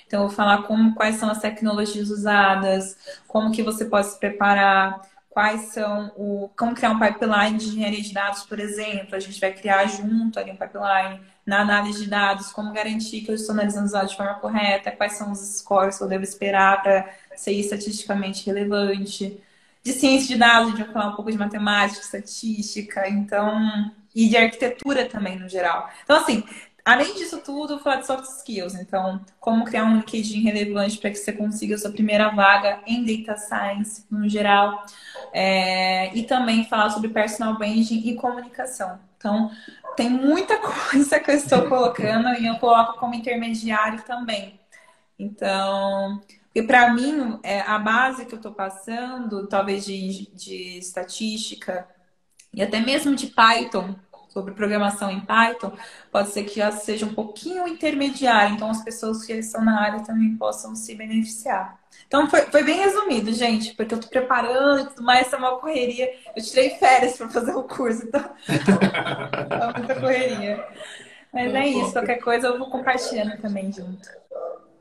Então, eu vou falar como, quais são as tecnologias usadas, como que você pode se preparar, quais são o. como criar um pipeline de engenharia de dados, por exemplo. A gente vai criar junto ali um pipeline na análise de dados, como garantir que eu estou analisando os dados de forma correta, quais são os scores que eu devo esperar para ser estatisticamente relevante. De ciência de dados, gente vai falar um pouco de matemática, estatística, então. E de arquitetura também, no geral. Então, assim, Além disso tudo, falar de soft skills. Então, como criar um LinkedIn relevante para que você consiga a sua primeira vaga em data science, no geral. É, e também falar sobre personal branding e comunicação. Então, tem muita coisa que eu estou colocando e eu coloco como intermediário também. Então, e para mim, é, a base que eu estou passando, talvez de, de estatística e até mesmo de Python, sobre programação em Python, pode ser que já seja um pouquinho intermediário, então as pessoas que estão na área também possam se beneficiar. Então foi, foi bem resumido, gente, porque eu estou preparando e tudo mais, é uma correria. Eu tirei férias para fazer o curso, então é muita correria. Mas é isso, qualquer coisa eu vou compartilhando também junto.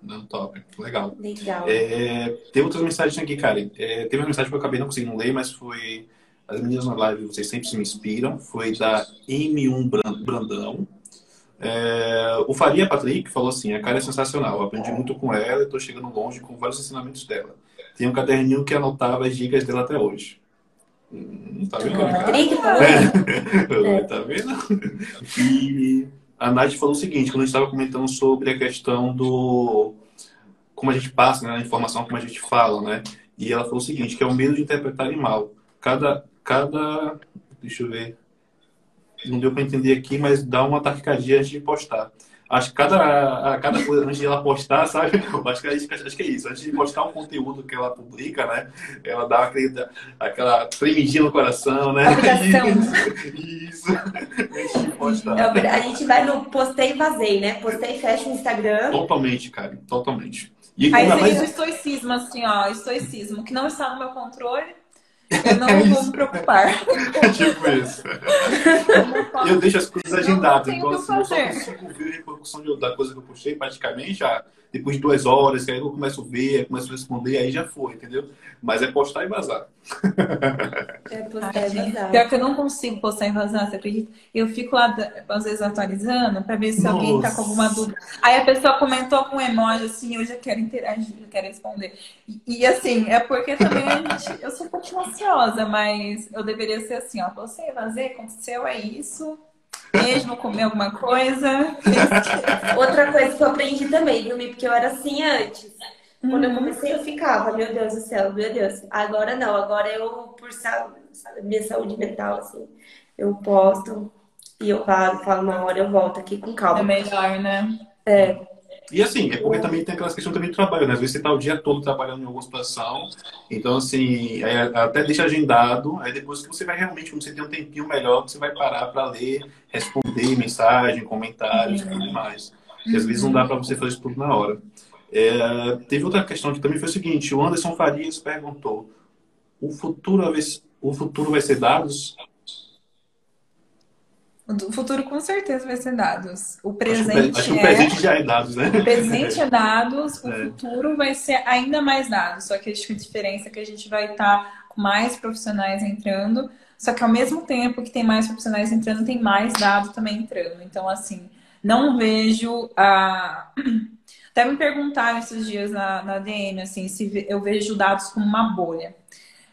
Não, top. Legal. Legal. É, tem outras mensagens aqui, Karen. É, teve uma mensagem que eu acabei não conseguindo ler, mas foi as meninas na live, vocês sempre se me inspiram. Foi da M1 Brandão. É, o Faria Patrick falou assim: a cara é sensacional, eu aprendi muito com ela e estou chegando longe com vários ensinamentos dela. Tem um caderninho que anotava as dicas dela até hoje. Hum, tá vendo? Patrick é. Tá vendo? E a Nath falou o seguinte: quando a gente estava comentando sobre a questão do. como a gente passa né, a informação, como a gente fala, né? E ela falou o seguinte: que é o medo de interpretar mal. Cada, cada. Deixa eu ver. Não deu para entender aqui, mas dá um ataque cardíaco antes de postar. Acho que cada, a cada coisa, antes de ela postar, sabe? Acho que, é, acho que é isso. Antes de postar um conteúdo que ela publica, né? Ela dá aquele, aquela tremidinha no coração, né? Isso. isso. Antes de postar. É a gente vai no postei e vazei, né? Postei e fecha o Instagram. Totalmente, cara. Totalmente. E Aí seria mais... o estoicismo, assim, ó. Estoicismo, que não está no meu controle eu não é vou me preocupar. É tipo isso. eu deixo as coisas agendadas. Então, assim, eu só consigo ver a repercussão da coisa que eu puxei praticamente já depois de duas horas, que aí eu começo a ver, eu começo a responder, aí já foi, entendeu? Mas é postar e vazar. É postar e vazar. Pior que eu não consigo postar e vazar, você acredita? Eu fico lá, às vezes, atualizando para ver se Nossa. alguém tá com alguma dúvida. Aí a pessoa comentou com um emoji assim, eu já quero interagir, eu quero responder. E, e assim, é porque também a gente, eu sou um pouquinho ansiosa, mas eu deveria ser assim, ó, postei e vazei, aconteceu, é isso Beijo, vou comer alguma coisa. Outra coisa que eu aprendi também, viu, Porque eu era assim antes. Quando eu uhum. comecei, eu ficava, meu Deus do céu, meu Deus. Agora não, agora eu, por saúde, minha saúde mental, assim, eu posto e eu paro, falo uma hora, eu volto aqui com calma. É melhor, né? É. E assim, é porque também tem aquelas questões também de trabalho, né? Às vezes você tá o dia todo trabalhando em alguma situação, então assim, até deixa agendado, aí depois que você vai realmente, quando você tem um tempinho melhor, você vai parar para ler, responder mensagem, comentários e tudo mais. E às vezes não dá para você fazer isso tudo na hora. É, teve outra questão que também foi o seguinte, o Anderson Farias perguntou, o futuro, o futuro vai ser dados? O futuro com certeza vai ser dados. O presente acho, acho é... o presente já é dados, né? O presente é dados, o é. futuro vai ser ainda mais dados. Só que a diferença é que a gente vai estar com mais profissionais entrando, só que ao mesmo tempo que tem mais profissionais entrando, tem mais dados também entrando. Então, assim, não vejo a. Até me perguntaram esses dias na, na DM, assim, se eu vejo dados como uma bolha.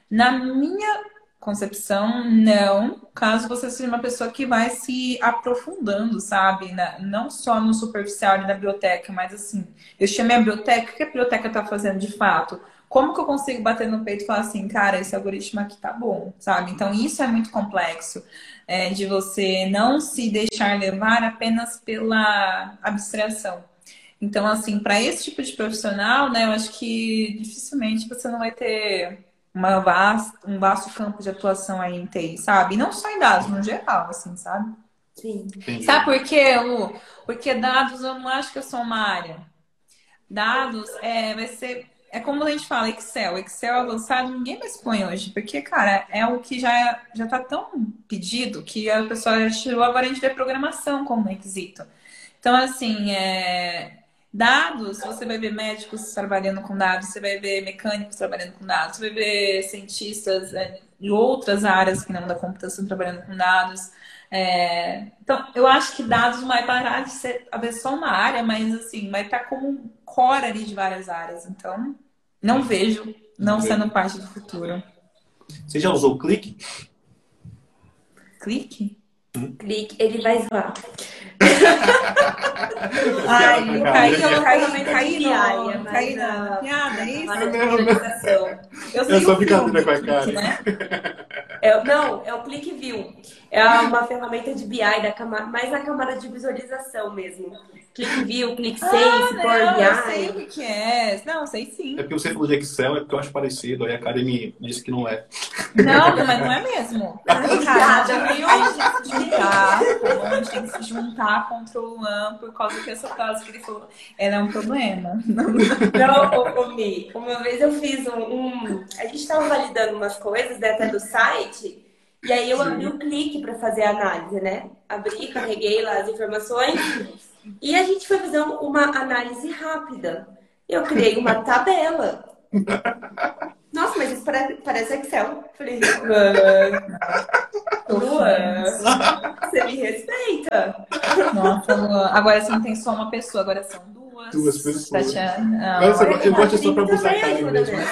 Na minha concepção, não, caso você seja uma pessoa que vai se aprofundando, sabe? Na, não só no superficial da biblioteca, mas assim, eu chamei a biblioteca, o que a biblioteca está fazendo de fato? Como que eu consigo bater no peito e falar assim, cara, esse algoritmo aqui tá bom, sabe? Então, isso é muito complexo, é, de você não se deixar levar apenas pela abstração. Então, assim, para esse tipo de profissional, né, eu acho que dificilmente você não vai ter uma vasta, um vasto campo de atuação aí em TI, sabe? E não só em dados, no geral, assim, sabe? Sim. Entendi. Sabe por quê, Lu? Porque dados eu não acho que eu sou uma área. Dados é, vai ser é como a gente fala, Excel. Excel avançado ninguém mais põe hoje, porque, cara, é o que já, já tá tão pedido que a pessoa já tirou, agora a gente vê programação como requisito. Então, assim, é... dados, você vai ver médicos trabalhando com dados, você vai ver mecânicos trabalhando com dados, você vai ver cientistas é, de outras áreas que não da computação trabalhando com dados. É... Então, eu acho que dados vai parar de ser talvez só uma área, mas assim, vai estar como um core ali de várias áreas. Então, não vejo não sendo parte do futuro. Você já usou o clique? Clique? Clique, ele vai zoar. Ai, caí, eu caí, caí, caí, no, caí na piada, é isso? Eu É só brincadeira com a cara. né? É, não, é o Click View. É uma ferramenta de BI da camada, mais na camada de visualização mesmo. Click View, Click Sense, Ah, Power não, eu sei o que é. Não, sei sim. É porque você falou de Excel, é porque eu acho parecido, aí a Karen me disse que não é. Não, mas não é mesmo. Cara, já viu? A gente se juntar, tá bom? A gente tem que se juntar contra o Luan por causa que essa frase que ele falou, ela é um problema. Não, ô, ô, Mi, uma vez eu fiz um, um- A gente estava validando umas coisas né, até do site, e aí eu abri o clique para fazer a análise, né? Abri, carreguei lá as informações, e a gente foi fazer um- uma análise rápida. Eu criei uma tabela. Nossa, mas isso pare- parece Excel. Falei, Luan, Luan, você me respeita. Nossa, Luan. Agora você não tem só uma pessoa, agora são duas. Duas pessoas. Tatiana. Ah, Mas eu- eu gosto só pra abusar a Karen mesmo. né?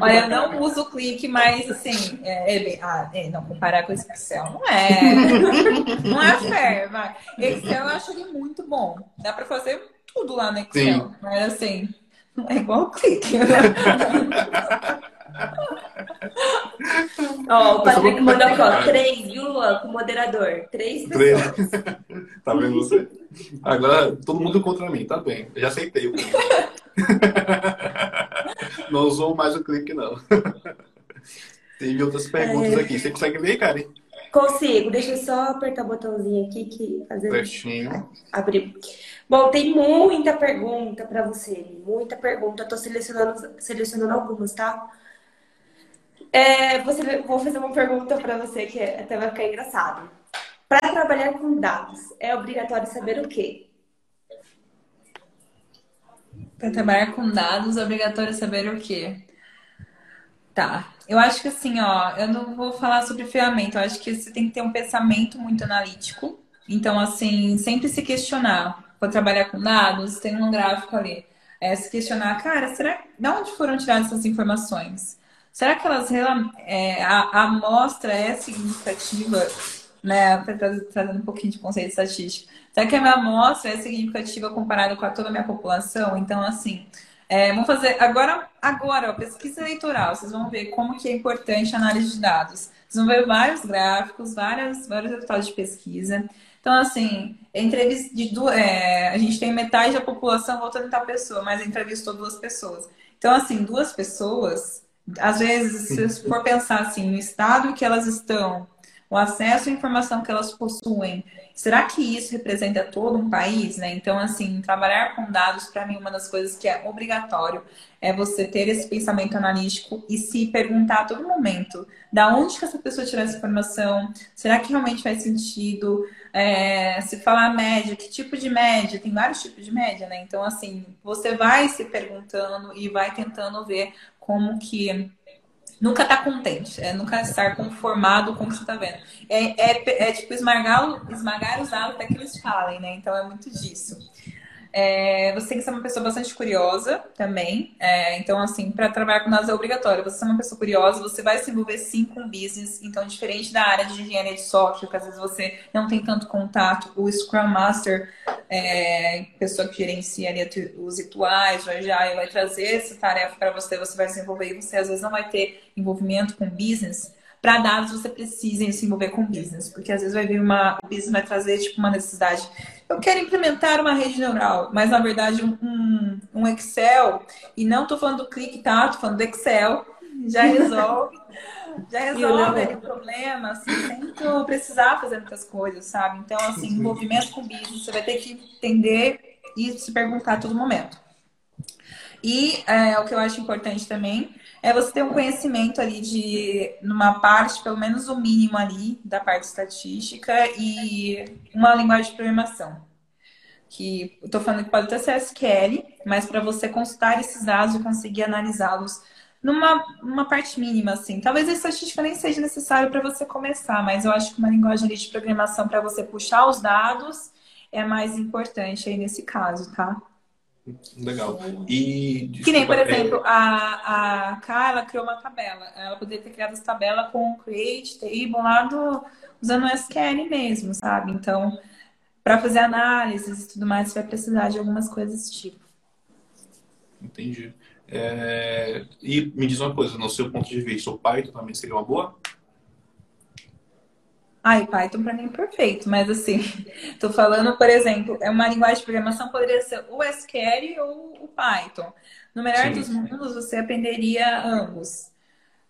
Olha, eu não uso o clique, mas assim, é, é bem- ah, é, não, comparar com esse Excel não é. Não é fair, vai. Excel eu acho ele muito bom. Dá pra fazer tudo lá no Excel. Sim. Mas assim, não é igual o clique. Ó, o Patrick mandou aqui, três, viu, Luan, com moderador. Três Três. pessoas. tá vendo você? Agora todo mundo contra mim, tá bem. Eu já aceitei o clique. não usou mais o clique, não. Teve outras perguntas aqui. Você consegue ver, Karen? Consigo, deixa eu só apertar o botãozinho aqui que às vezes Certinho. abriu. Bom, tem muita pergunta pra você, muita pergunta. Eu tô selecionando, selecionando algumas, tá? É, você, vou fazer uma pergunta pra você que até vai ficar engraçado. Para trabalhar com dados, é obrigatório saber o quê? Para trabalhar com dados, é obrigatório saber o quê? Tá. Eu acho que assim, ó, eu não vou falar sobre ferramenta, eu acho que você tem que ter um pensamento muito analítico. Então, assim, sempre se questionar. Vou trabalhar com dados, tem um gráfico ali. É se questionar, cara, será de onde foram tiradas essas informações? Será que elas é, a, amostra é significativa, né? Tra- tra- Trazendo um pouquinho de conceito de estatística. Será que a minha amostra é significativa comparada com a toda a minha população? Então, assim, é, vamos fazer agora, agora, ó, pesquisa eleitoral. Vocês vão ver como que é importante a análise de dados. Vocês vão ver vários gráficos, várias, vários resultados de pesquisa. Então, assim, entrevista de é, a gente tem metade da população votando em tal pessoa, mas entrevistou duas pessoas. Então, assim, duas pessoas, às vezes, se for pensar assim, no estado que elas estão, o acesso à informação que elas possuem, será que isso representa todo um país, né? Então, assim, trabalhar com dados, para mim, uma das coisas que é obrigatório é você ter esse pensamento analítico e se perguntar a todo momento, da onde que essa pessoa tirou essa informação? Será que realmente faz sentido? É, se falar média, que tipo de média? Tem vários tipos de média, né? Então, assim, você vai se perguntando e vai tentando ver como que nunca tá contente, é nunca estar conformado com o que você tá vendo. É, é, é tipo esmagar, esmagar os dados até que eles falem, né? Então é muito disso. É, você tem que ser uma pessoa bastante curiosa também. É, então, assim, para trabalhar com dados é obrigatório. Você ser uma pessoa curiosa, você vai se envolver sim com business. Então, diferente da área de engenharia de software, que às vezes você não tem tanto contato, o Scrum Master, é, pessoa que gerencia os rituais, o Agile, vai trazer essa tarefa para você, você vai desenvolver e você às vezes não vai ter envolvimento com business. Para dados, você precisa se envolver com business, porque às vezes vai vir uma. O business vai trazer tipo uma necessidade. Eu quero implementar uma rede neural, mas na verdade um, um, Excel, e não estou falando do clique, tá? Estou falando do Excel, já resolve. Já resolve o problema, assim, sem tu precisar fazer muitas coisas, sabe? Então, assim, envolvimento com business, você vai ter que entender e se perguntar a todo momento. E é, o que eu acho importante também é você ter um conhecimento ali de numa parte, pelo menos o mínimo ali, da parte estatística e uma linguagem de programação. Que eu falando que pode até ser SQL, mas para você consultar esses dados e conseguir analisá-los numa uma parte mínima, assim. Talvez a estatística nem seja necessário para você começar, mas eu acho que uma linguagem de programação para você puxar os dados é mais importante aí nesse caso, tá? Legal. E desculpa, que nem, por é, exemplo, a, a Carla criou uma tabela. Ela poderia ter criado essa tabela com create table lá do, usando o SQL mesmo, sabe? Então, para fazer análises e tudo mais, você vai precisar de algumas coisas desse tipo. Entendi. É... E me diz uma coisa, no seu ponto de vista, o Python também seria uma boa? Ai, Python para mim é perfeito, mas assim, tô falando, por exemplo, é uma linguagem de programação poderia ser o SQL ou o Python. No melhor Sim. dos mundos, você aprenderia ambos.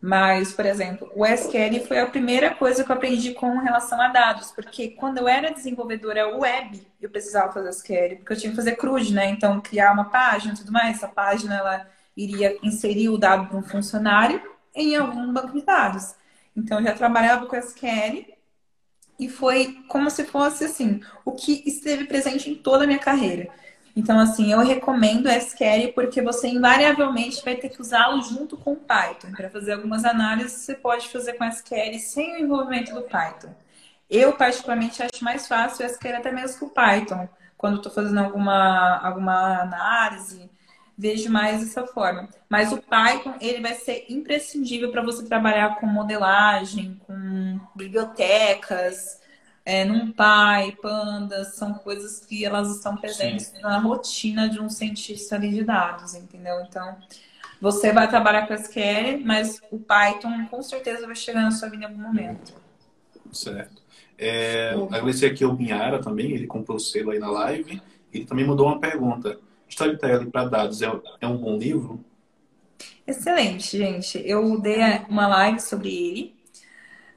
Mas, por exemplo, o SQL foi a primeira coisa que eu aprendi com relação a dados, porque quando eu era desenvolvedora web, eu precisava fazer SQL, porque eu tinha que fazer CRUD, né? Então, criar uma página e tudo mais, essa página ela iria inserir o dado de um funcionário em algum banco de dados. Então, eu já trabalhava com SQL e foi como se fosse assim, o que esteve presente em toda a minha carreira. Então, assim, eu recomendo SQL porque você invariavelmente vai ter que usá-lo junto com o Python. Para fazer algumas análises, você pode fazer com SQL sem o envolvimento do Python. Eu, particularmente, acho mais fácil o SQL até mesmo com o Python. Quando estou fazendo alguma, alguma análise, vejo mais dessa forma. Mas o Python, ele vai ser imprescindível para você trabalhar com modelagem, com bibliotecas, é, NumPy, Pandas, são coisas que elas estão presentes Sim. na rotina de um cientista de dados, entendeu? Então, você vai trabalhar com SQL, mas o Python com certeza vai chegar na sua vida em algum momento. Certo. É, agradecer aqui ao Binhara também, ele comprou o selo aí na live. Ele também mandou uma pergunta. Storytelling para dados é, é um bom livro? Excelente, gente. Eu dei uma live sobre ele.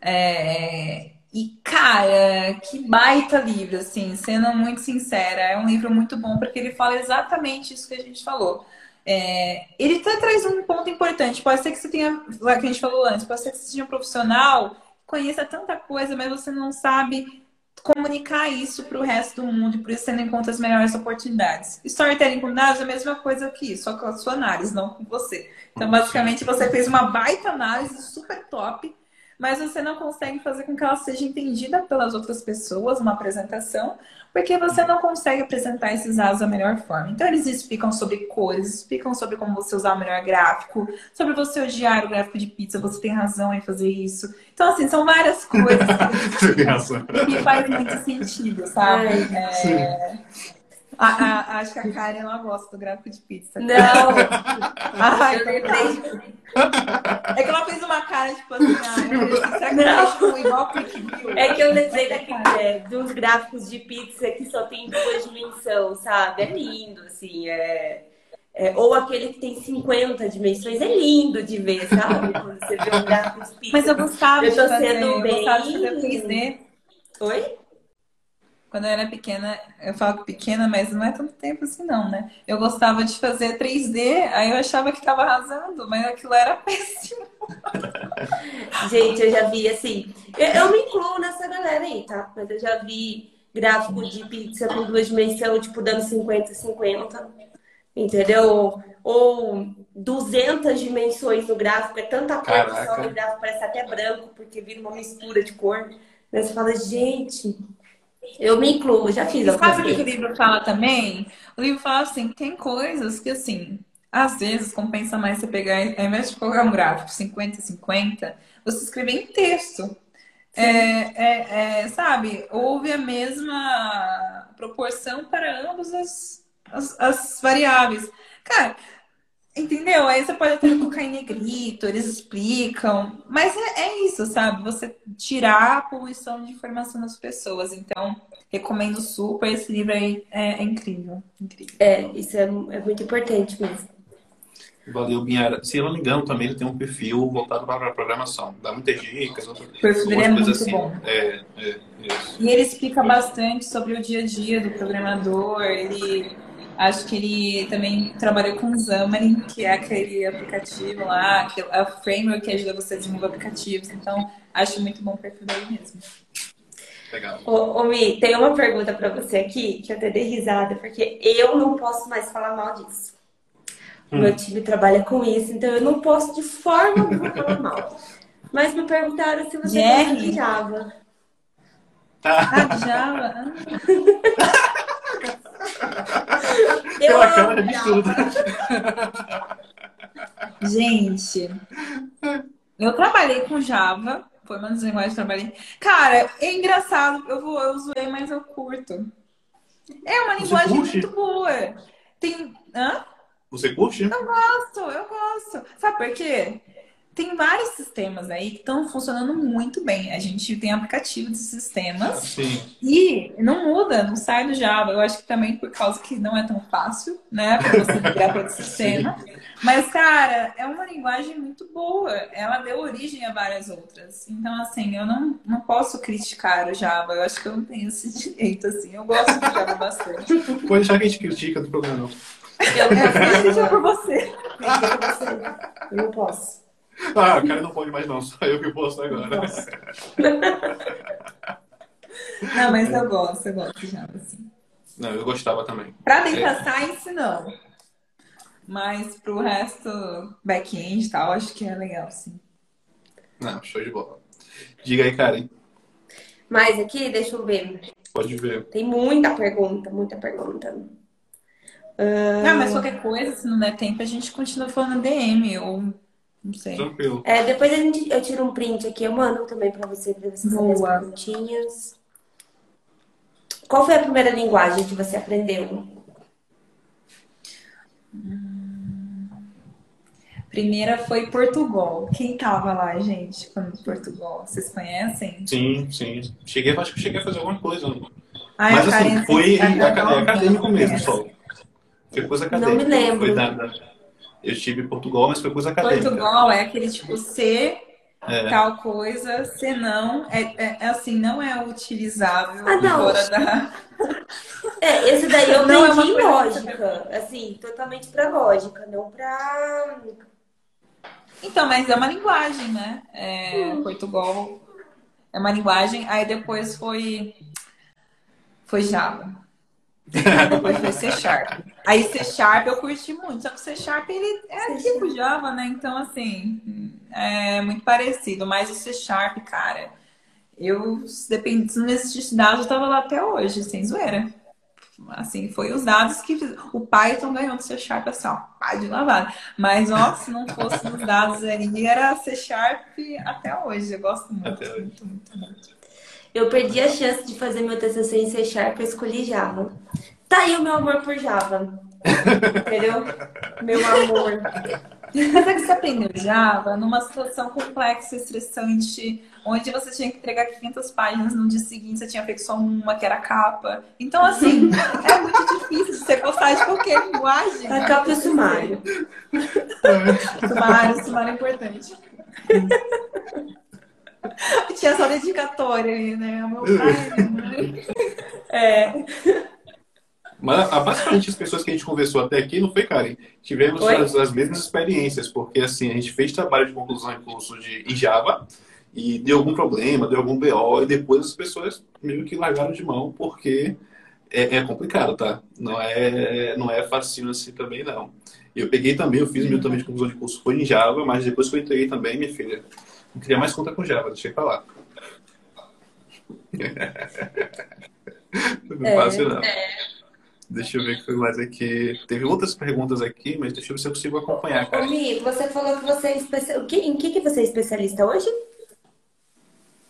É... E, cara, que baita livro, assim, sendo muito sincera. É um livro muito bom porque ele fala exatamente isso que a gente falou. É... ele até traz um ponto importante. Pode ser que você tenha, que a gente falou antes, pode ser que você seja um profissional, conheça tanta coisa, mas você não sabe comunicar isso para o resto do mundo e por isso tendo em conta as melhores oportunidades. Storytelling com dados é a mesma coisa que isso, só com a sua análise, não com você. Então, basicamente, você fez uma baita análise super top mas você não consegue fazer com que ela seja entendida pelas outras pessoas, uma apresentação, porque você não consegue apresentar esses dados da melhor forma. Então, eles explicam sobre cores, explicam sobre como você usar o melhor gráfico, sobre você odiar o gráfico de pizza, você tem razão em fazer isso. Então, assim, são várias coisas que, que faz muito sentido, sabe? É... A, a, acho que a Karen ela gosta do gráfico de pizza. Não! Ai, eu lembrei. É que ela fez uma cara, tipo assim, ah, será que não. igual É que eu lembrei daquele, é, dos gráficos de pizza que só tem duas dimensões, sabe? É lindo, assim, é... É, ou aquele que tem 50 dimensões, é lindo de ver, sabe? Quando você vê um gráfico de pizza. Mas eu gostava eu tô de fazer, sendo bem... eu gostava de fazer 3D. Oi? Quando eu era pequena, eu falo que pequena, mas não é tanto tempo assim não, né? Eu gostava de fazer 3D, aí eu achava que estava arrasando, mas aquilo era péssimo. Gente, eu já vi assim, eu, eu, me incluo nessa galera aí, tá? Mas eu já vi gráfico de pizza com duas dimensões, tipo, dando 50, 50, entendeu? Ou 200 dimensões no gráfico, é tanta cor que só no gráfico parece até branco, porque vira uma mistura de cor. Mas você fala, gente, eu me incluo, já fiz algumas Sabe o que o livro fala também? O livro fala assim, tem coisas que assim, às vezes compensa mais você pegar, ao invés de colocar um gráfico 50-50, você escrever em texto. É, é, é, sabe, houve a mesma proporção para ambas as, as, as variáveis. Cara, Entendeu? Aí você pode até colocar em negrito, eles explicam. Mas é, é, isso, sabe? Você tirar a poluição de informação das pessoas. Então, recomendo super. Esse livro aí é, é incrível, incrível. É, isso é, é, muito importante mesmo. Valeu, Binhara. Se eu não me engano, também ele tem um perfil voltado para a programação. Dá muitas dicas. O perfil dele é muito assim. bom. É, é, e ele explica bastante sobre o dia a dia do programador. Ele Acho que ele também trabalhou com o Xamarin, que é aquele aplicativo lá, que é o framework que ajuda você a desenvolver aplicativos. Então, acho muito bom o perfil dele mesmo. Legal. Ô, ô Mi, tem uma pergunta para você aqui, que eu até dei risada, porque eu não posso mais falar mal disso. Hum. Meu time trabalha com isso, então eu não posso de forma alguma falar mal. Mas me perguntaram se você gosta de Java. Ah, de Java? eu Pela câmera de tudo. Gente, eu trabalhei com Java. Foi uma das linguagens que trabalhei. Cara, é engraçado. Eu, vou, eu zoei, mas eu curto. É uma linguagem muito boa. Tem. Hã? Você curte? Eu gosto, eu gosto. Sabe por quê? Tem vários sistemas aí que estão funcionando muito bem. A gente tem aplicativo de sistemas Sim. e não muda, não sai do Java. Eu acho que também por causa que não é tão fácil, né, para você criar para sistema. Sim. Mas, cara, é uma linguagem muito boa. Ela deu origem a várias outras. Então, assim, eu não, não posso criticar o Java. Eu acho que eu não tenho esse direito, assim. Eu gosto do Java bastante. Pode deixar que a gente critica do programa. Eu não critico por você. Eu não posso. Ah, o cara não pode mais não, só eu que posso agora. Não, mas eu gosto, eu gosto de Java, sim. Não, eu gostava também. Pra data é. science, não. Mas pro resto, back-end e tal, acho que é legal, sim. Não, show de bola. Diga aí, Karen. Mais aqui, deixa eu ver. Pode ver. Tem muita pergunta, muita pergunta. Uh... Não, mas qualquer coisa, se não der tempo, a gente continua falando DM ou não sei. Tranquilo. É, depois a gente, eu tiro um print aqui, eu mando também para você, para você saber as perguntinhas. Qual foi a primeira linguagem que você aprendeu? Hum... Primeira foi Portugal. Quem tava lá, gente, quando Portugal? Vocês conhecem? Sim, sim. Cheguei, acho que cheguei a fazer alguma coisa. Ai, Mas assim, foi acadêmico mesmo só. Foi coisa acadêmica. Não me lembro. Foi da, da eu estive em Portugal, mas foi coisa acadêmica. Portugal é aquele tipo C, é. tal coisa, se não, é, é, é, assim, não é utilizável ah, não. fora da. É, esse daí eu não é uma lógica, assim, totalmente pra lógica, não pra. Então, mas é uma linguagem, né? É, hum. Portugal é uma linguagem, aí depois foi. Foi Java. Depois foi C Sharp. Aí C Sharp eu curti muito, só que C Sharp ele é tipo Java, né? Então, assim, é muito parecido. Mas o C Sharp, cara, eu, depende, se não existisse dados, eu tava lá até hoje, sem zoeira. Assim, foi os dados que fiz. O Python ganhou do C Sharp assim, ó, pá de lavada. Mas, ó, se não fosse os dados ali, era C Sharp até hoje. Eu gosto muito, até muito, muito, muito. Eu perdi a chance de fazer meu TCC em C Sharp, eu escolhi Java. Tá aí o meu amor por Java. Entendeu? Meu amor. Mas é que você aprendeu Java numa situação complexa, estressante, onde você tinha que entregar 500 páginas no dia seguinte, você tinha feito só uma, que era a capa. Então, assim, é muito difícil você gostar de qualquer linguagem. A capa e o sumário. sumário, sumário é importante. Tinha só dedicatória aí, né? O meu pai, né? É. Mas basicamente as pessoas que a gente conversou até aqui, não foi, Karen? Tivemos as, as, mesmas experiências, porque assim, a gente fez trabalho de conclusão em curso de, em Java e deu algum problema, deu algum BO, e depois as pessoas meio que largaram de mão, porque é, é complicado, tá? Não é, não é fácil assim também, não. Eu peguei também, eu fiz meu também de conclusão de curso, foi em Java, mas depois que eu entreguei também, minha filha, não queria mais conta com Java, deixei pra lá. não é, fácil, não. É. Deixa eu ver o que foi mais aqui. Teve outras perguntas aqui, mas deixa eu ver se eu consigo acompanhar, cara. Mi, você falou que você é especialista. Em que, que você é especialista hoje?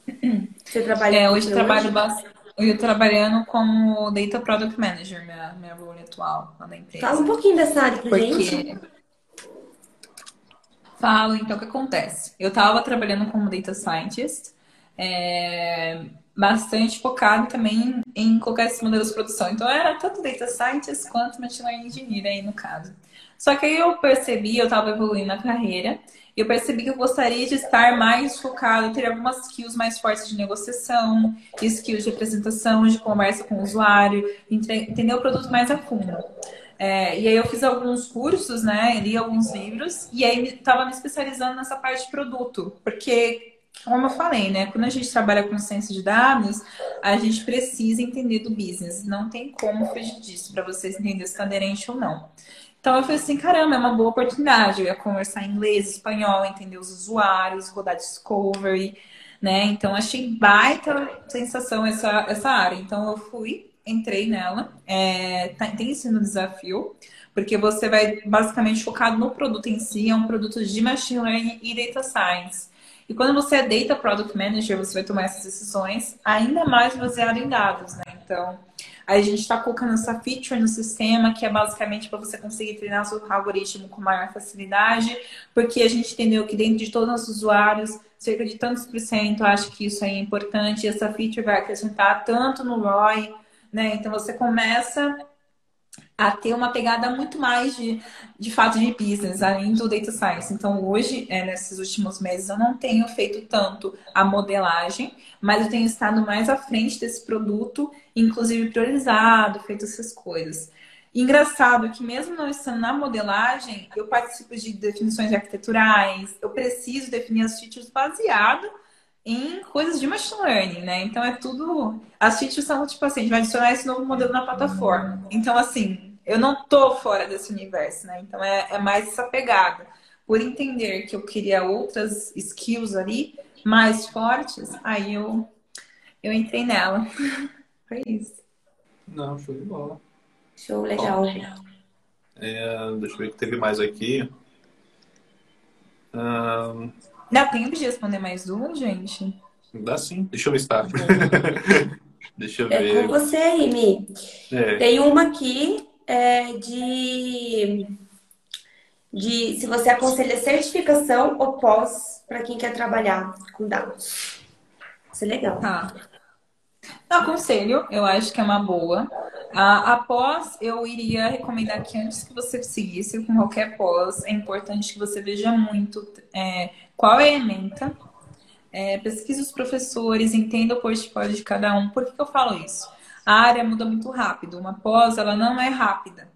Você trabalha é, hoje eu trabalho bastante. Eu trabalhando como Data Product Manager, minha, minha role atual na empresa. Fala um pouquinho dessa área pra Porque... gente. Falo, então, o que acontece? Eu estava trabalhando como Data Scientist, é, bastante focado também em colocar esses modelos de produção. Então, era tanto Data Scientist quanto Machine Learning Engineer aí no caso. Só que aí eu percebi, eu estava evoluindo na carreira, e eu percebi que eu gostaria de estar mais focado, ter algumas skills mais fortes de negociação, skills de apresentação, de conversa com o usuário, entender o produto mais a fundo. É, e aí eu fiz alguns cursos, né? Li alguns livros e aí estava me especializando nessa parte de produto, porque como eu falei, né? Quando a gente trabalha com ciência de dados, a gente precisa entender do business. Não tem como fugir disso para vocês entenderem se está aderente ou não. Então eu falei assim, caramba, é uma boa oportunidade. Eu ia conversar inglês, espanhol, entender os usuários, rodar discovery, né? Então achei baita sensação essa, essa área. Então eu fui, entrei nela, é, tá, tem sido um desafio, porque você vai basicamente focado no produto em si, é um produto de machine learning e data science. E quando você é Data Product Manager, você vai tomar essas decisões ainda mais baseado em dados, né? Então, a gente está colocando essa feature no sistema, que é basicamente para você conseguir treinar seu algoritmo com maior facilidade, porque a gente entendeu que dentro de todos os usuários, cerca de tantos por cento, acho que isso é importante, e essa feature vai acrescentar tanto no ROI, né? Então, você começa a ter uma pegada muito mais de, de fato de business, além do data science. Então, hoje, é, nesses últimos meses, eu não tenho feito tanto a modelagem, mas eu tenho estado mais à frente desse produto, inclusive priorizado, feito essas coisas. Engraçado que mesmo não estando na modelagem, eu participo de definições arquiteturais, eu preciso definir as features baseado em coisas de machine learning, né? Então é tudo. As features são tipo assim, a gente vai adicionar esse novo modelo na plataforma. Então, assim, eu não tô fora desse universo, né? Então é, é mais essa pegada. Por entender que eu queria outras skills ali mais fortes, aí eu, eu entrei nela. Foi isso. Não, show de bola. Show legal. É, deixa eu ver o que teve mais aqui. Um... Dá tempo de responder mais uma, gente? Dá sim. Deixa eu listar. Deixa eu É ver. com você aí, Mi. É, Tem uma aqui é, de, de se você aconselha certificação ou pós para quem quer trabalhar com dados. Isso é legal. Tá. Não, aconselho, eu acho que é uma boa. Ah, após, eu iria recomendar que antes que você seguisse com qualquer pós, é importante que você veja muito é, qual é a ementa, é, pesquise os professores, entenda o portfólio de cada um. Por que, que eu falo isso? A área muda muito rápido. Uma pós, ela não é rápida.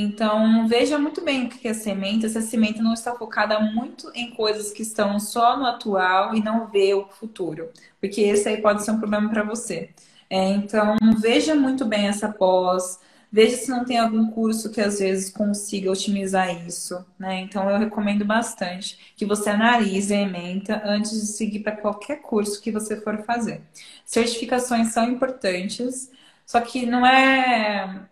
Então, veja muito bem o que é semente. Se a semente não está focada muito em coisas que estão só no atual e não vê o futuro, porque esse aí pode ser um problema para você. É, então, veja muito bem essa pós, veja se não tem algum curso que às vezes consiga otimizar isso, né? Então, eu recomendo bastante que você analise a ementa antes de seguir para qualquer curso que você for fazer. Certificações são importantes, só que não é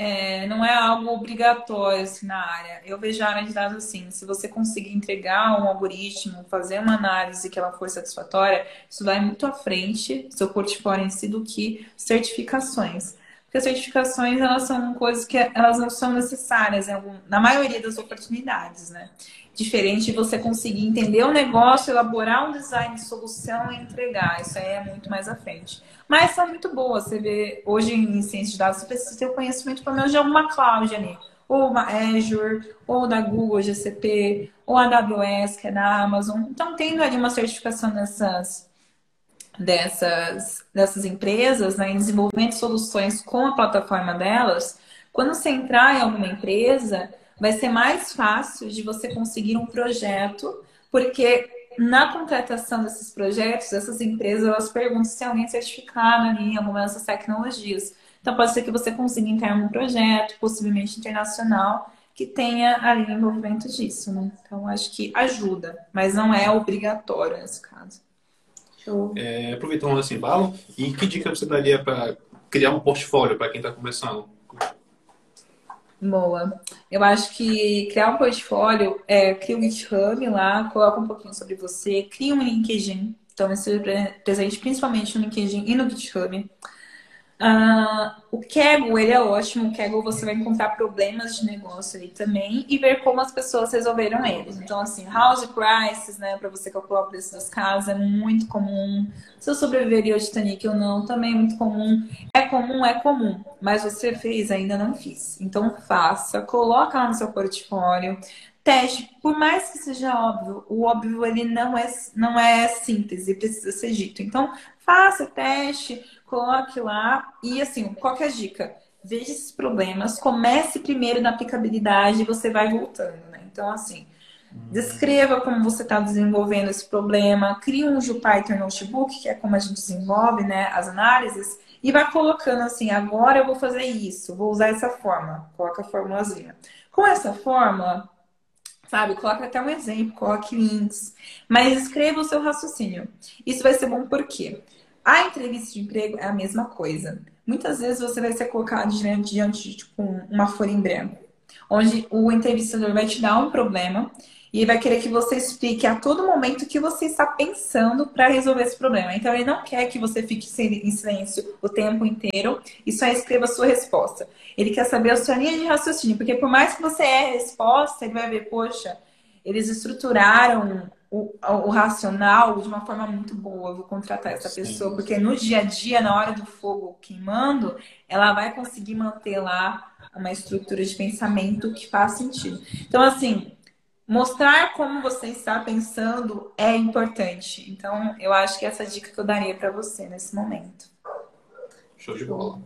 é, não é algo obrigatório assim, na área. Eu vejo a área de dados assim, se você conseguir entregar um algoritmo, fazer uma análise que ela for satisfatória, isso vai muito à frente, seu portfólio em si, do que certificações. Porque as certificações, elas são coisas que elas não são necessárias algum, na maioria das oportunidades, né? Diferente de você conseguir entender o negócio, elaborar um design de solução e entregar. Isso aí é muito mais à frente. Mas são muito boas. Você vê, hoje em ciência de dados, você precisa ter o conhecimento, pelo menos, de alguma cloud ali. Ou uma Azure, ou da Google GCP, ou a AWS, que é da Amazon. Então, tendo ali uma certificação dessas, dessas, dessas empresas, né, em de soluções com a plataforma delas, quando você entrar em alguma empresa, vai ser mais fácil de você conseguir um projeto, porque na contratação desses projetos, essas empresas elas perguntam se alguém certificado ali em alguma dessas tecnologias. Então pode ser que você consiga entrar um projeto, possivelmente internacional, que tenha ali envolvimento disso, né? Então acho que ajuda, mas não é obrigatório nesse caso. Show. é, aproveitando esse embalo, e que dica você daria para criar um portfólio para quem está começando? Boa. Eu acho que criar um portfólio, é, cria um GitHub lá, coloca um pouquinho sobre você, cria um LinkedIn. Então, esteja presente principalmente no LinkedIn e no GitHub. Ah, o Kaggle, ele é ótimo. O Kaggle você vai encontrar problemas de negócio ali também e ver como as pessoas resolveram eles. Então, assim, house prices, né, para você calcular o preço das casas é muito comum. Se eu sobreviveria ao Titanic ou não, também é muito comum. É comum, é comum. Mas você fez, ainda não fiz. Então, faça, coloca lá no seu portfólio. Teste, por mais que seja óbvio, o óbvio ele não é, não é síntese, precisa ser dito. Então, faça teste, coloque lá. E assim, qual que é a dica? veja esses problemas, comece primeiro na aplicabilidade e você vai voltando, né? Então, assim, descreva como você está desenvolvendo esse problema, crie um Jupyter Notebook, que é como a gente desenvolve né, as análises, e vai colocando assim, agora eu vou fazer isso, vou usar essa forma, coloca a formulazinha. Com essa fórmula, sabe, coloca até um exemplo, coloque links, mas escreva o seu raciocínio. Isso vai ser bom porque a entrevista de emprego é a mesma coisa. Muitas vezes você vai ser colocado diante, diante de tipo, uma folha em branco, onde o entrevistador vai te dar um problema e vai querer que você explique a todo momento o que você está pensando para resolver esse problema. Então, ele não quer que você fique em silêncio o tempo inteiro e só escreva a sua resposta. Ele quer saber a sua linha de raciocínio, porque por mais que você erre a resposta, ele vai ver, poxa, eles estruturaram o, o, racional de uma forma muito boa. Eu vou contratar essa Sim. pessoa, porque no dia a dia, na hora do fogo queimando, ela vai conseguir manter lá uma estrutura de pensamento que faz sentido. Então, assim, mostrar como você está pensando é importante. Então, eu acho que essa dica que eu daria para você nesse momento. Show de bola.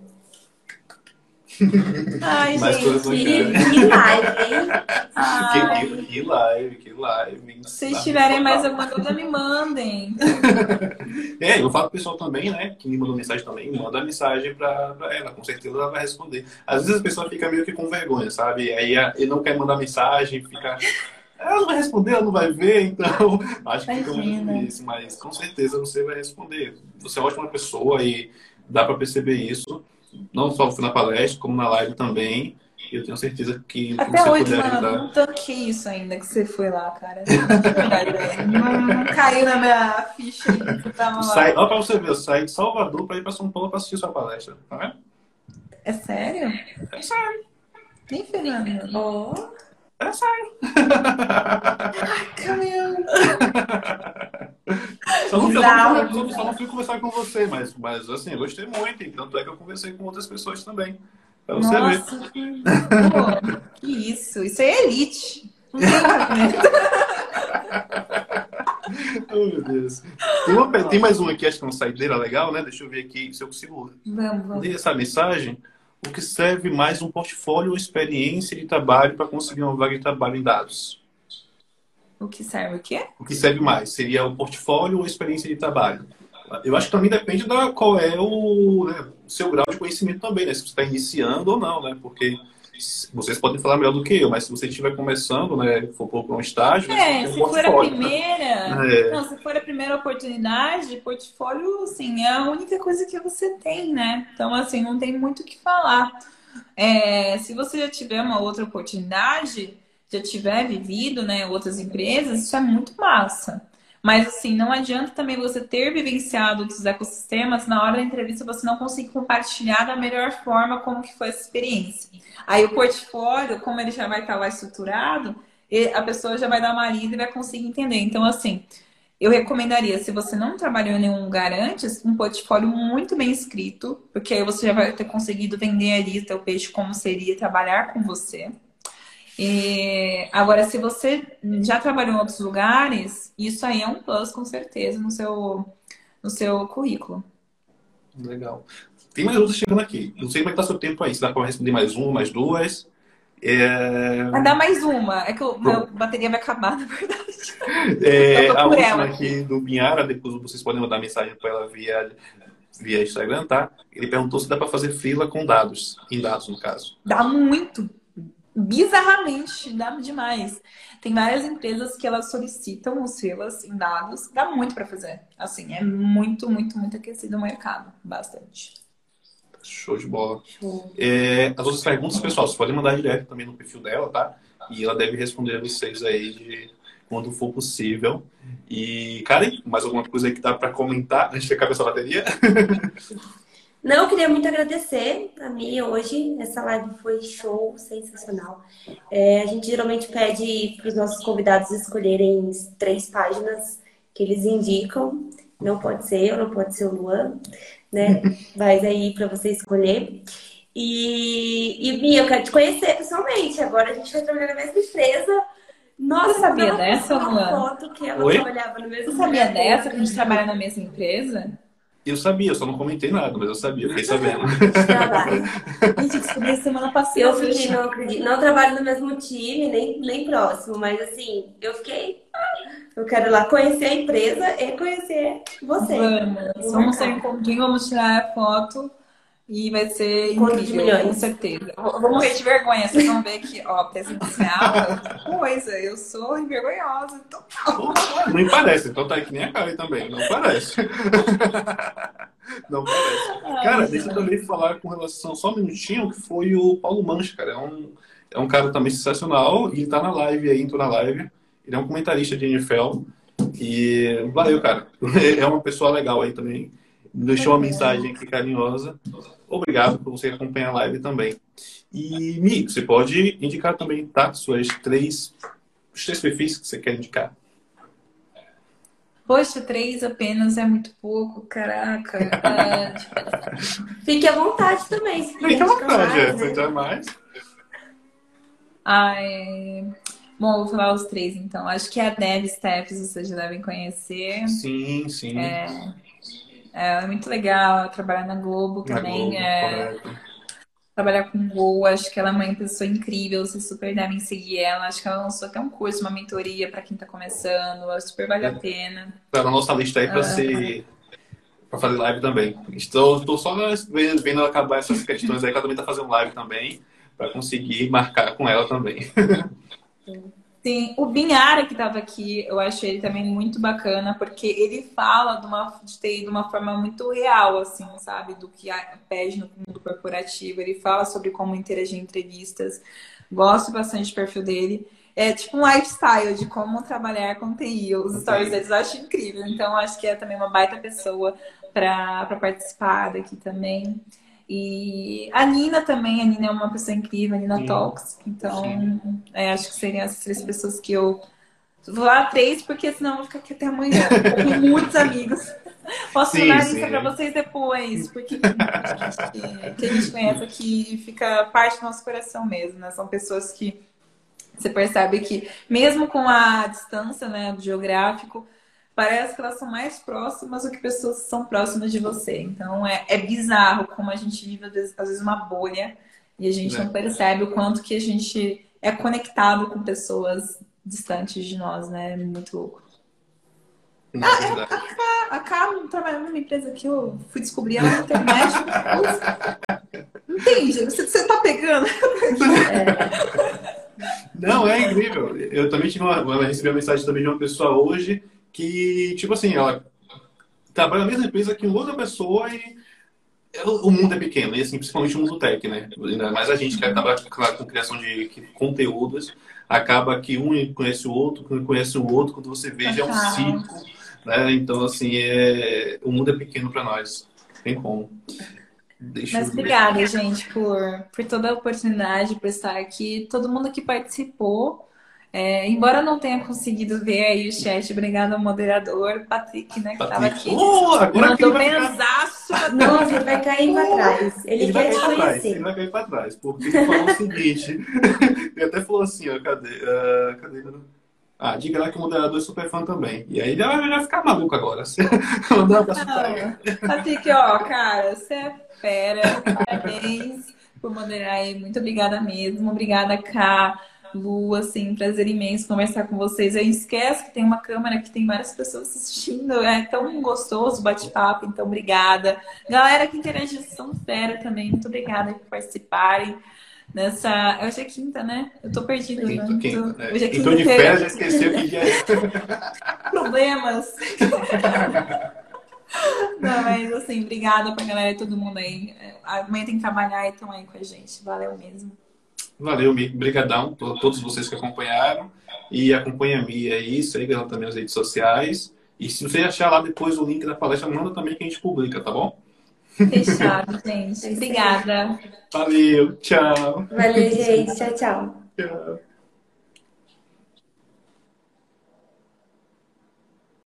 Ai, Mais gente, que, que live, hein? Que, que, live, que live. Se vocês tiverem mais alguma coisa, me mandem. é, eu falo pro pessoal também, né? Que me mandou mensagem também, manda mensagem pra, pra ela, com certeza ela vai responder. Às vezes a pessoa fica meio que com vergonha, sabe? Aí ele não quer mandar mensagem, fica ela não vai responder, ela não vai ver, então acho que fica muito difícil, mas com certeza você vai responder. Você é uma ótima pessoa e dá para perceber isso, não só na palestra, como na live também. E eu tenho certeza que, Até você hoje, puder mano, ajudar. não tanquei isso ainda que você foi lá, cara. não, não caiu na minha ficha ainda lá. Sai, olha pra você ver, eu saí de Salvador pra ir pra São Paulo pra assistir sua palestra, tá vendo? É sério? É sério. Nem Fernando. Oh. É sério. Caminhão. Só não, só, só não fui conversar com você, mas, mas assim, eu gostei muito. Então, tanto é que eu conversei com outras pessoas também. Pra você Nossa, ver. Que... Pô, que isso. Isso é elite. Não tem oh, meu Deus. Tem, uma, tem mais uma aqui, acho que é uma saideira legal, né? Deixa eu ver aqui se eu consigo vamos, vamos. ler essa mensagem o que serve mais um portfólio ou experiência de trabalho para conseguir uma vaga de trabalho em dados? O que serve o quê? O que serve mais? Seria o portfólio ou experiência de trabalho? Eu acho que também depende da qual é o né, seu grau de conhecimento também, né? Se você está iniciando ou não, né? Porque vocês podem falar melhor do que eu, mas se você estiver começando, né, for para um estágio, é, se um for a primeira, né? é. não, se for a primeira oportunidade, portfólio, assim, é a única coisa que você tem, né? Então, assim, não tem muito o que falar. É, se você já tiver uma outra oportunidade, já tiver vivido, né, outras empresas, isso é muito massa. Mas, assim, não adianta também você ter vivenciado outros ecossistemas, na hora da entrevista você não conseguir compartilhar da melhor forma como que foi essa experiência. Aí o portfólio, como ele já vai estar lá estruturado, a pessoa já vai dar uma lida e vai conseguir entender. Então, assim, eu recomendaria, se você não trabalhou em nenhum lugar antes, um portfólio muito bem escrito, porque aí você já vai ter conseguido vender ali o peixe como seria trabalhar com você. E, agora, se você já trabalhou em outros lugares, isso aí é um plus, com certeza, no seu, no seu currículo. Legal. Tem mais outras chegando aqui. Não sei como é que tá seu tempo aí. Se dá para responder mais uma, mais duas. É... Vai dar mais uma. É que a bateria vai acabar, na verdade. É, a última ela. aqui do Binhara, depois vocês podem mandar mensagem para ela via, via Instagram, tá? Ele perguntou se dá para fazer fila com dados, em dados, no caso. Dá muito bizarramente, dá demais. Tem várias empresas que elas solicitam os selos em dados, dá muito para fazer. Assim, é muito, muito, muito aquecido o mercado, bastante. Show de bola. Show. É, as outras perguntas, pessoal, vocês podem mandar direto também no perfil dela, tá? E ela deve responder a vocês aí de quando for possível. E, Karen, mais alguma coisa aí que dá para comentar antes de acabar essa bateria? Não, eu queria muito agradecer a mim hoje. Essa live foi show, sensacional. É, a gente geralmente pede para os nossos convidados escolherem três páginas que eles indicam. Não pode ser eu, não pode ser o Luan, né? Mas aí para você escolher. E, e Bia, eu quero te conhecer pessoalmente. Agora a gente vai trabalhar na mesma empresa. Nossa, Você sabia dessa, Luan? foto que ela Oi? trabalhava no mesmo Você sabia dessa que a gente trabalha na mesma empresa? Eu sabia, eu só não comentei nada, mas eu sabia, eu fiquei sabendo. Trabalho. Gente, descobri semana passada. Eu fiquei, não acredito. Não trabalho no mesmo time, nem, nem próximo, mas assim, eu fiquei. Eu quero lá conhecer a empresa e conhecer você. Vamos, vamos ter um encontrinho, vamos tirar foto. E vai ser Encontro de incrível, milhões. com certeza. Vou vou morrer de vergonha. Vocês vão ver que, ó, presencial é coisa. Eu sou envergonhosa. Opa, Nem parece, então tá aí que nem a Karen também, não parece. Não parece. Cara, deixa eu também falar com relação, só um minutinho, que foi o Paulo Mancha, cara. É um, é um cara também sensacional e ele tá na live aí, entrou na live. Ele é um comentarista de NFL. E valeu, cara. É uma pessoa legal aí também. Me deixou uma mensagem aqui carinhosa. Obrigado por você acompanhar a live também. E, Mi, você pode indicar também, tá? Suas três, os três perfis que você quer indicar. Poxa, três apenas é muito pouco, caraca. É, Fique à vontade também. Fica à vontade, é. mais, Se né? ai, Bom, vou falar os três então. Acho que a Dev Steps vocês já devem conhecer. Sim, sim. É, é muito legal ela trabalha na Globo Na também. Globo, é, trabalhar com Gol, acho que ela é uma pessoa incrível, vocês super devem seguir ela. Acho que ela lançou até um curso, uma mentoria para quem tá começando, acho super vale a pena. Tá na nossa lista aí pra Ah. ser. pra fazer live também. Estou, estou só vendo acabar essas questões aí, que ela também tá fazendo live também, pra conseguir marcar com ela também. Sim, o Binhara que estava aqui, eu acho ele também muito bacana, porque ele fala de uma de uma forma muito real, assim, sabe? Do que pede no mundo corporativo. Ele fala sobre como interagir em entrevistas. Gosto bastante do perfil dele. É tipo um lifestyle de como trabalhar com TI. Os stories deles eu acho incrível. Então, acho que é também uma baita pessoa para participar daqui também. E a Nina também, a Nina é uma pessoa incrível, a Nina Sim. Talks. Então, é, acho que seriam essas três pessoas que eu. Vou falar três, porque senão eu vou ficar aqui até amanhã. Tenho muitos amigos. Posso Sim, mandar a lista pra vocês depois, porque que, que a gente conhece aqui fica parte do nosso coração mesmo, né? São pessoas que você percebe que, mesmo com a distância, né, do geográfico, parece que elas são mais próximas do que pessoas que são próximas de você. Então é, é bizarro como a gente vive, às vezes, às vezes, uma bolha e a gente Né. não percebe o quanto que a gente é conectado com pessoas distantes de nós, né? É muito louco. Não, é. A Carmen trabalhando numa empresa que eu fui descobrir ela na internet. Entende? Você, você tá pegando? Não, é incrível. Eu também tive uma, uma- recebi uma mensagem também de uma pessoa hoje que, tipo assim, ela trabalha na mesma empresa que outra pessoa e o mundo é pequeno, e assim, principalmente o mundo tech, né? Ainda mais a gente que trabalha com, criação de conteúdos, acaba que um conhece o outro, conhece o outro, quando você vê, já é um ciclo, né? Então, assim, é... o mundo é pequeno para nós. Tem como. Deixa Mas eu ver. obrigada, gente, por, por toda a oportunidade, por estar aqui. Todo mundo que participou. É, embora eu não tenha conseguido ver aí o chat, obrigada ao moderador, Patrick, né, que estava aqui. Oh, agora que Mandou ele vai benzaço. Nossa, ele vai cair pra trás. Ele, Ele vai quer cair te pra trás, ele vai cair pra trás, porque ele falou o seguinte, ele até falou assim, ó, cadê? Ah, cadê? Ah, diga lá que o moderador é super fã também. E aí ele vai vai ficar maluco agora. Mandar um abraço pra ele. Patrick, ó, cara, você é fera. Parabéns por moderar aí. Muito obrigada mesmo. Obrigada, Ká, Lu, assim, prazer imenso conversar com vocês. Eu esqueço que tem uma câmera que tem várias pessoas assistindo. É tão gostoso o bate-papo, então obrigada. Galera que interage são fera também. Muito obrigada por participarem. Nessa. Hoje é quinta, né? Eu tô perdida, né? Quinto, quinto, Tô- né? Hoje é Então de férias já esqueceu que dia é. problemas. Não, mas assim, obrigada pra galera, todo mundo aí. Amanhã tem que trabalhar e estão aí com a gente. Valeu mesmo. Valeu, Mi. Obrigadão a todos vocês que acompanharam. E acompanha a Mi aí, segue ela também nas redes sociais. E se você achar lá depois o link da palestra, manda também que a gente publica, tá bom? Fechado, gente. Obrigada. Valeu, tchau. Valeu, gente. Tchau, tchau. Tchau.